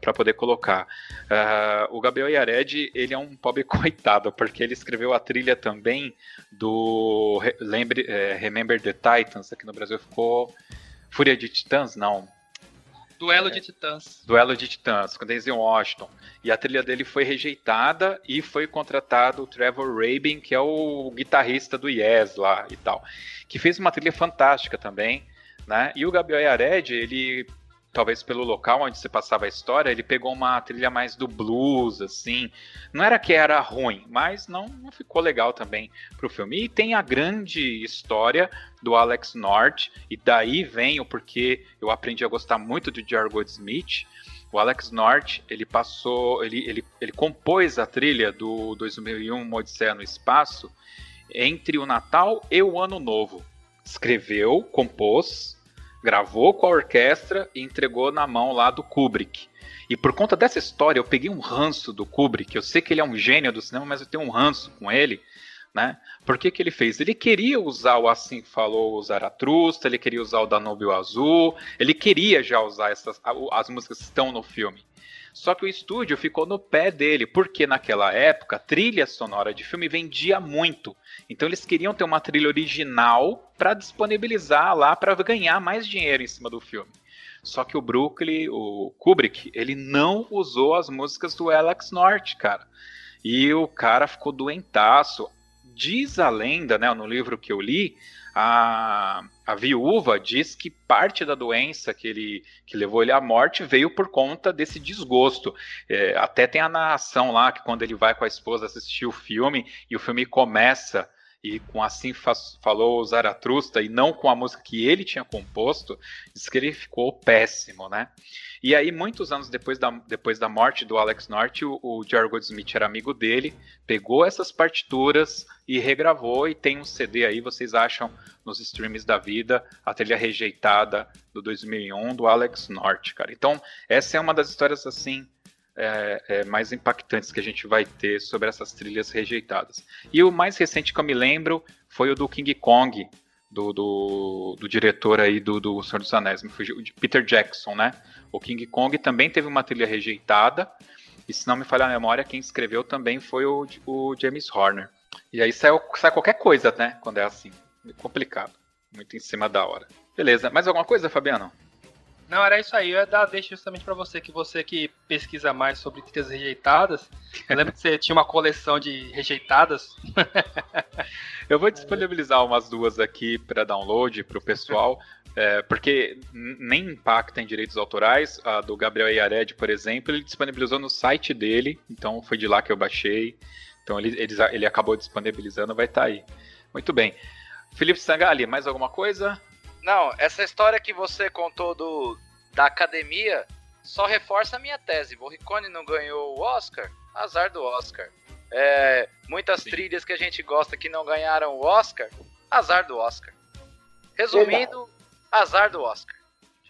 para poder colocar. Uh, o Gabriel Yared, ele é um pobre coitado, porque ele escreveu a trilha também do Lembre, é, Remember the Titans, aqui no Brasil ficou Fúria de Titãs, não. Duelo de Titãs. Duelo de Titãs, com Denzel Washington. E a trilha dele foi rejeitada e foi contratado o Trevor Rabin, que é o guitarrista do Yes lá e tal, que fez uma trilha fantástica também, né? E o Gabriel Yared, ele talvez pelo local onde se passava a história, ele pegou uma trilha mais do blues, assim. Não era que era ruim, mas não, não ficou legal também pro filme. E tem a grande história do Alex North, e daí vem o porquê eu aprendi a gostar muito de Jar Goldsmith. O Alex North, ele passou, ele, ele, ele compôs a trilha do 2001 Odisseia no Espaço entre o Natal e o Ano Novo. Escreveu, compôs, gravou com a orquestra e entregou na mão lá do Kubrick. E por conta dessa história, eu peguei um ranço do Kubrick. Eu sei que ele é um gênio do cinema, mas eu tenho um ranço com ele. Né? Por que, que ele fez? Ele queria usar o Assim Falou o Zaratrusta, ele queria usar o Danúbio Azul, ele queria já usar essas, as músicas que estão no filme. Só que o estúdio ficou no pé dele, porque naquela época, trilha sonora de filme vendia muito. Então eles queriam ter uma trilha original para disponibilizar lá para ganhar mais dinheiro em cima do filme. Só que o Brooklyn, o Kubrick, ele não usou as músicas do Alex North, cara. E o cara ficou doentaço. Diz a lenda, né, no livro que eu li, a, a viúva diz que parte da doença que ele que levou ele à morte veio por conta desse desgosto. É, até tem a narração lá que quando ele vai com a esposa assistir o filme e o filme começa e com assim falou Zaratrusta e não com a música que ele tinha composto, diz que ele ficou péssimo, né? E aí, muitos anos depois da, depois da morte do Alex North, o, o Jerry Goldsmith era amigo dele, pegou essas partituras e regravou, e tem um CD aí, vocês acham nos streams da vida, a trilha rejeitada do 2001 do Alex North, cara. Então, essa é uma das histórias, assim, é, é, mais impactantes que a gente vai ter sobre essas trilhas rejeitadas. E o mais recente que eu me lembro foi o do King Kong, do, do, do diretor aí do, do Senhor dos Anéis, de Peter Jackson, né? O King Kong também teve uma trilha rejeitada, e se não me falha a memória, quem escreveu também foi o, o James Horner. E aí sai, sai qualquer coisa, né? Quando é assim. Complicado. Muito em cima da hora. Beleza. Mais alguma coisa, Fabiano? Não, era isso aí. Eu ia dar deixa justamente para você, que você que pesquisa mais sobre trilhas rejeitadas. Eu lembro que você tinha uma coleção de rejeitadas. eu vou disponibilizar umas duas aqui para download para o pessoal. É, porque nem impacta em direitos autorais. A do Gabriel Iared, por exemplo, ele disponibilizou no site dele, então foi de lá que eu baixei. Então ele, ele, ele acabou disponibilizando, vai estar tá aí. Muito bem. Felipe Sangali, mais alguma coisa? Não, essa história que você contou do, da academia só reforça a minha tese. Morricone não ganhou o Oscar? Azar do Oscar. É, muitas Sim. trilhas que a gente gosta que não ganharam o Oscar? Azar do Oscar. Resumindo, azar do Oscar.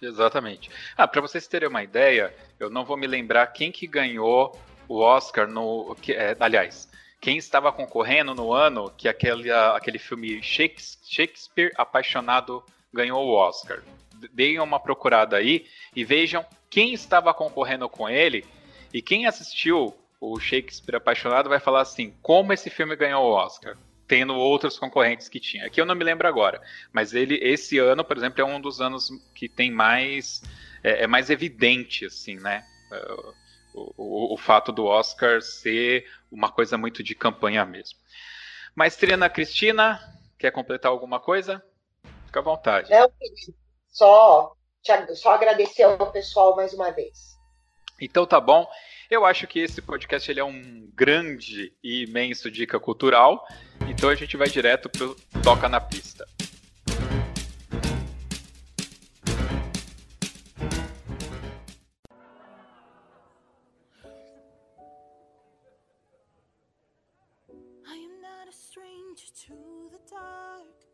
Exatamente. Ah, para vocês terem uma ideia, eu não vou me lembrar quem que ganhou o Oscar no. Que, é, aliás, quem estava concorrendo no ano que aquele, aquele filme Shakespeare Apaixonado ganhou o Oscar. Deem uma procurada aí e vejam quem estava concorrendo com ele e quem assistiu o Shakespeare Apaixonado vai falar assim: como esse filme ganhou o Oscar? tendo outros concorrentes que tinha. Aqui eu não me lembro agora, mas ele esse ano, por exemplo, é um dos anos que tem mais é, é mais evidente assim, né? É, o, o, o, fato do Oscar ser uma coisa muito de campanha mesmo. Mas Triana Cristina, quer completar alguma coisa? Fica à vontade. Não, só, só agradecer ao pessoal mais uma vez. Então tá bom. Eu acho que esse podcast ele é um grande e imenso dica cultural. Então a gente vai direto pro Toca na Pista. I am not a stranger to the dark.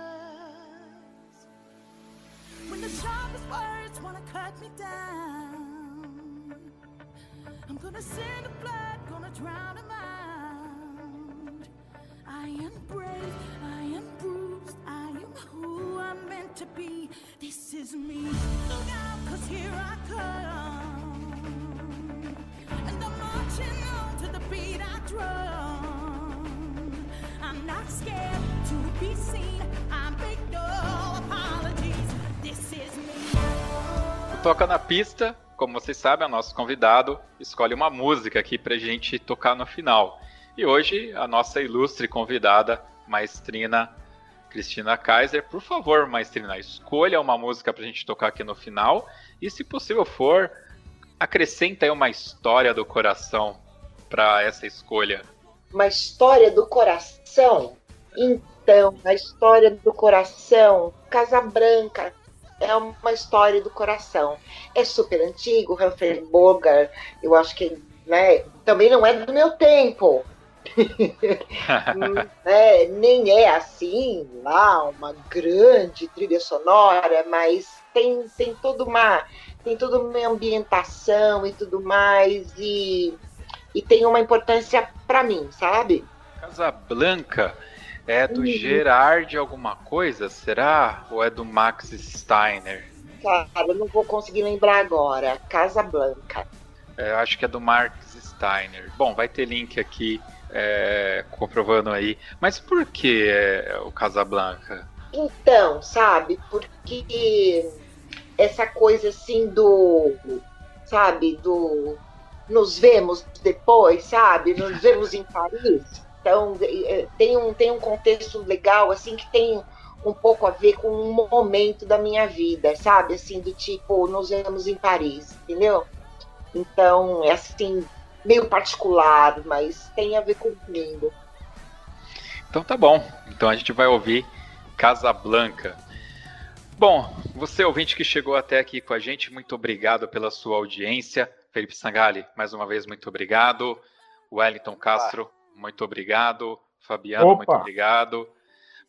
When the sharpest words wanna cut me down, I'm gonna send the blood, gonna drown them out. I am brave, I am bruised, I am who I'm meant to be. This is me. Look out, cause here I come. And I'm marching on to the beat I drum. I'm not scared to be seen. I make Toca na Pista, como vocês sabem, é o nosso convidado escolhe uma música aqui pra gente tocar no final. E hoje a nossa ilustre convidada, maestrina Cristina Kaiser. Por favor, maestrina, escolha uma música pra gente tocar aqui no final. E se possível for, acrescenta aí uma história do coração para essa escolha. Uma história do coração? Então, a história do coração, Casabranca, é uma história do coração. É super antigo, Humphrey Bogart, eu acho que né, também não é do meu tempo. né, nem é assim lá uma grande trilha sonora, mas tem, tem toda uma tem toda uma ambientação e tudo mais e, e tem uma importância para mim, sabe? Casablanca é do Uhum. Gerard alguma coisa, será? Ou é do Max Steiner? Cara, eu não vou conseguir lembrar agora. Casa Blanca. É, eu acho que é do Max Steiner. Bom, vai ter link aqui é, comprovando aí. Mas por que é, o Casablanca? Então, sabe? Porque essa coisa assim do. Sabe? Do. Nos vemos depois, sabe? Nos vemos em Paris. Então, eh, tem um, tem um contexto legal, assim, que tem um pouco a ver com um momento da minha vida, sabe? Assim, do tipo, nos vemos em Paris, entendeu? Então, é assim, meio particular, mas tem a ver comigo. Então tá bom. Então a gente vai ouvir Casablanca. Bom, você ouvinte que chegou até aqui com a gente, muito obrigado pela sua audiência. Felipe Sangali, mais uma vez, muito obrigado. Wellington Castro, muito obrigado. Fabiano, Opa. muito obrigado.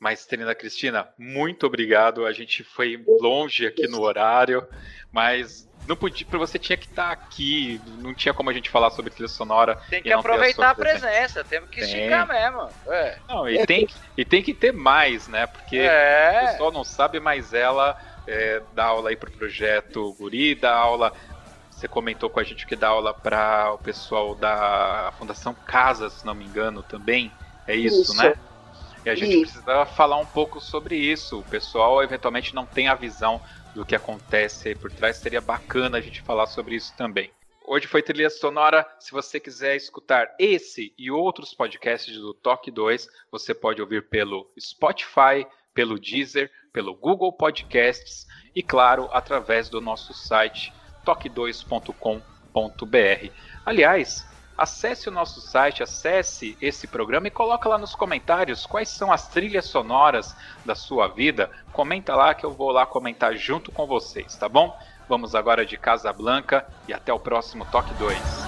Maestrina Cristina, muito obrigado. A gente foi longe aqui no horário, mas não podia, você tinha que estar aqui. Não tinha como a gente falar sobre trilha sonora. Tem que e aproveitar a sua presença. temos que Tem. esticar mesmo. É. Não, e tem, e tem que ter mais, né? Porque o É. pessoal não sabe, mas ela é, dá aula aí pro projeto Guri, dá aula. Você comentou com a gente que dá aula para o pessoal da Fundação Casa, se não me engano, também. É isso, Isso. né? E a gente Isso. precisa falar um pouco sobre isso. O pessoal eventualmente não tem a visão do que acontece aí por trás. Seria bacana a gente falar sobre isso também. Hoje foi trilha sonora. Se você quiser escutar esse e outros podcasts do Toque 2, você pode ouvir pelo Spotify, pelo Deezer, pelo Google Podcasts e, claro, através do nosso site toque2.com.br. Aliás, acesse o nosso site, acesse esse programa e coloca lá nos comentários quais são as trilhas sonoras da sua vida. Comenta lá que eu vou lá comentar junto com vocês, tá bom? Vamos agora de Casablanca e até o próximo Toque 2.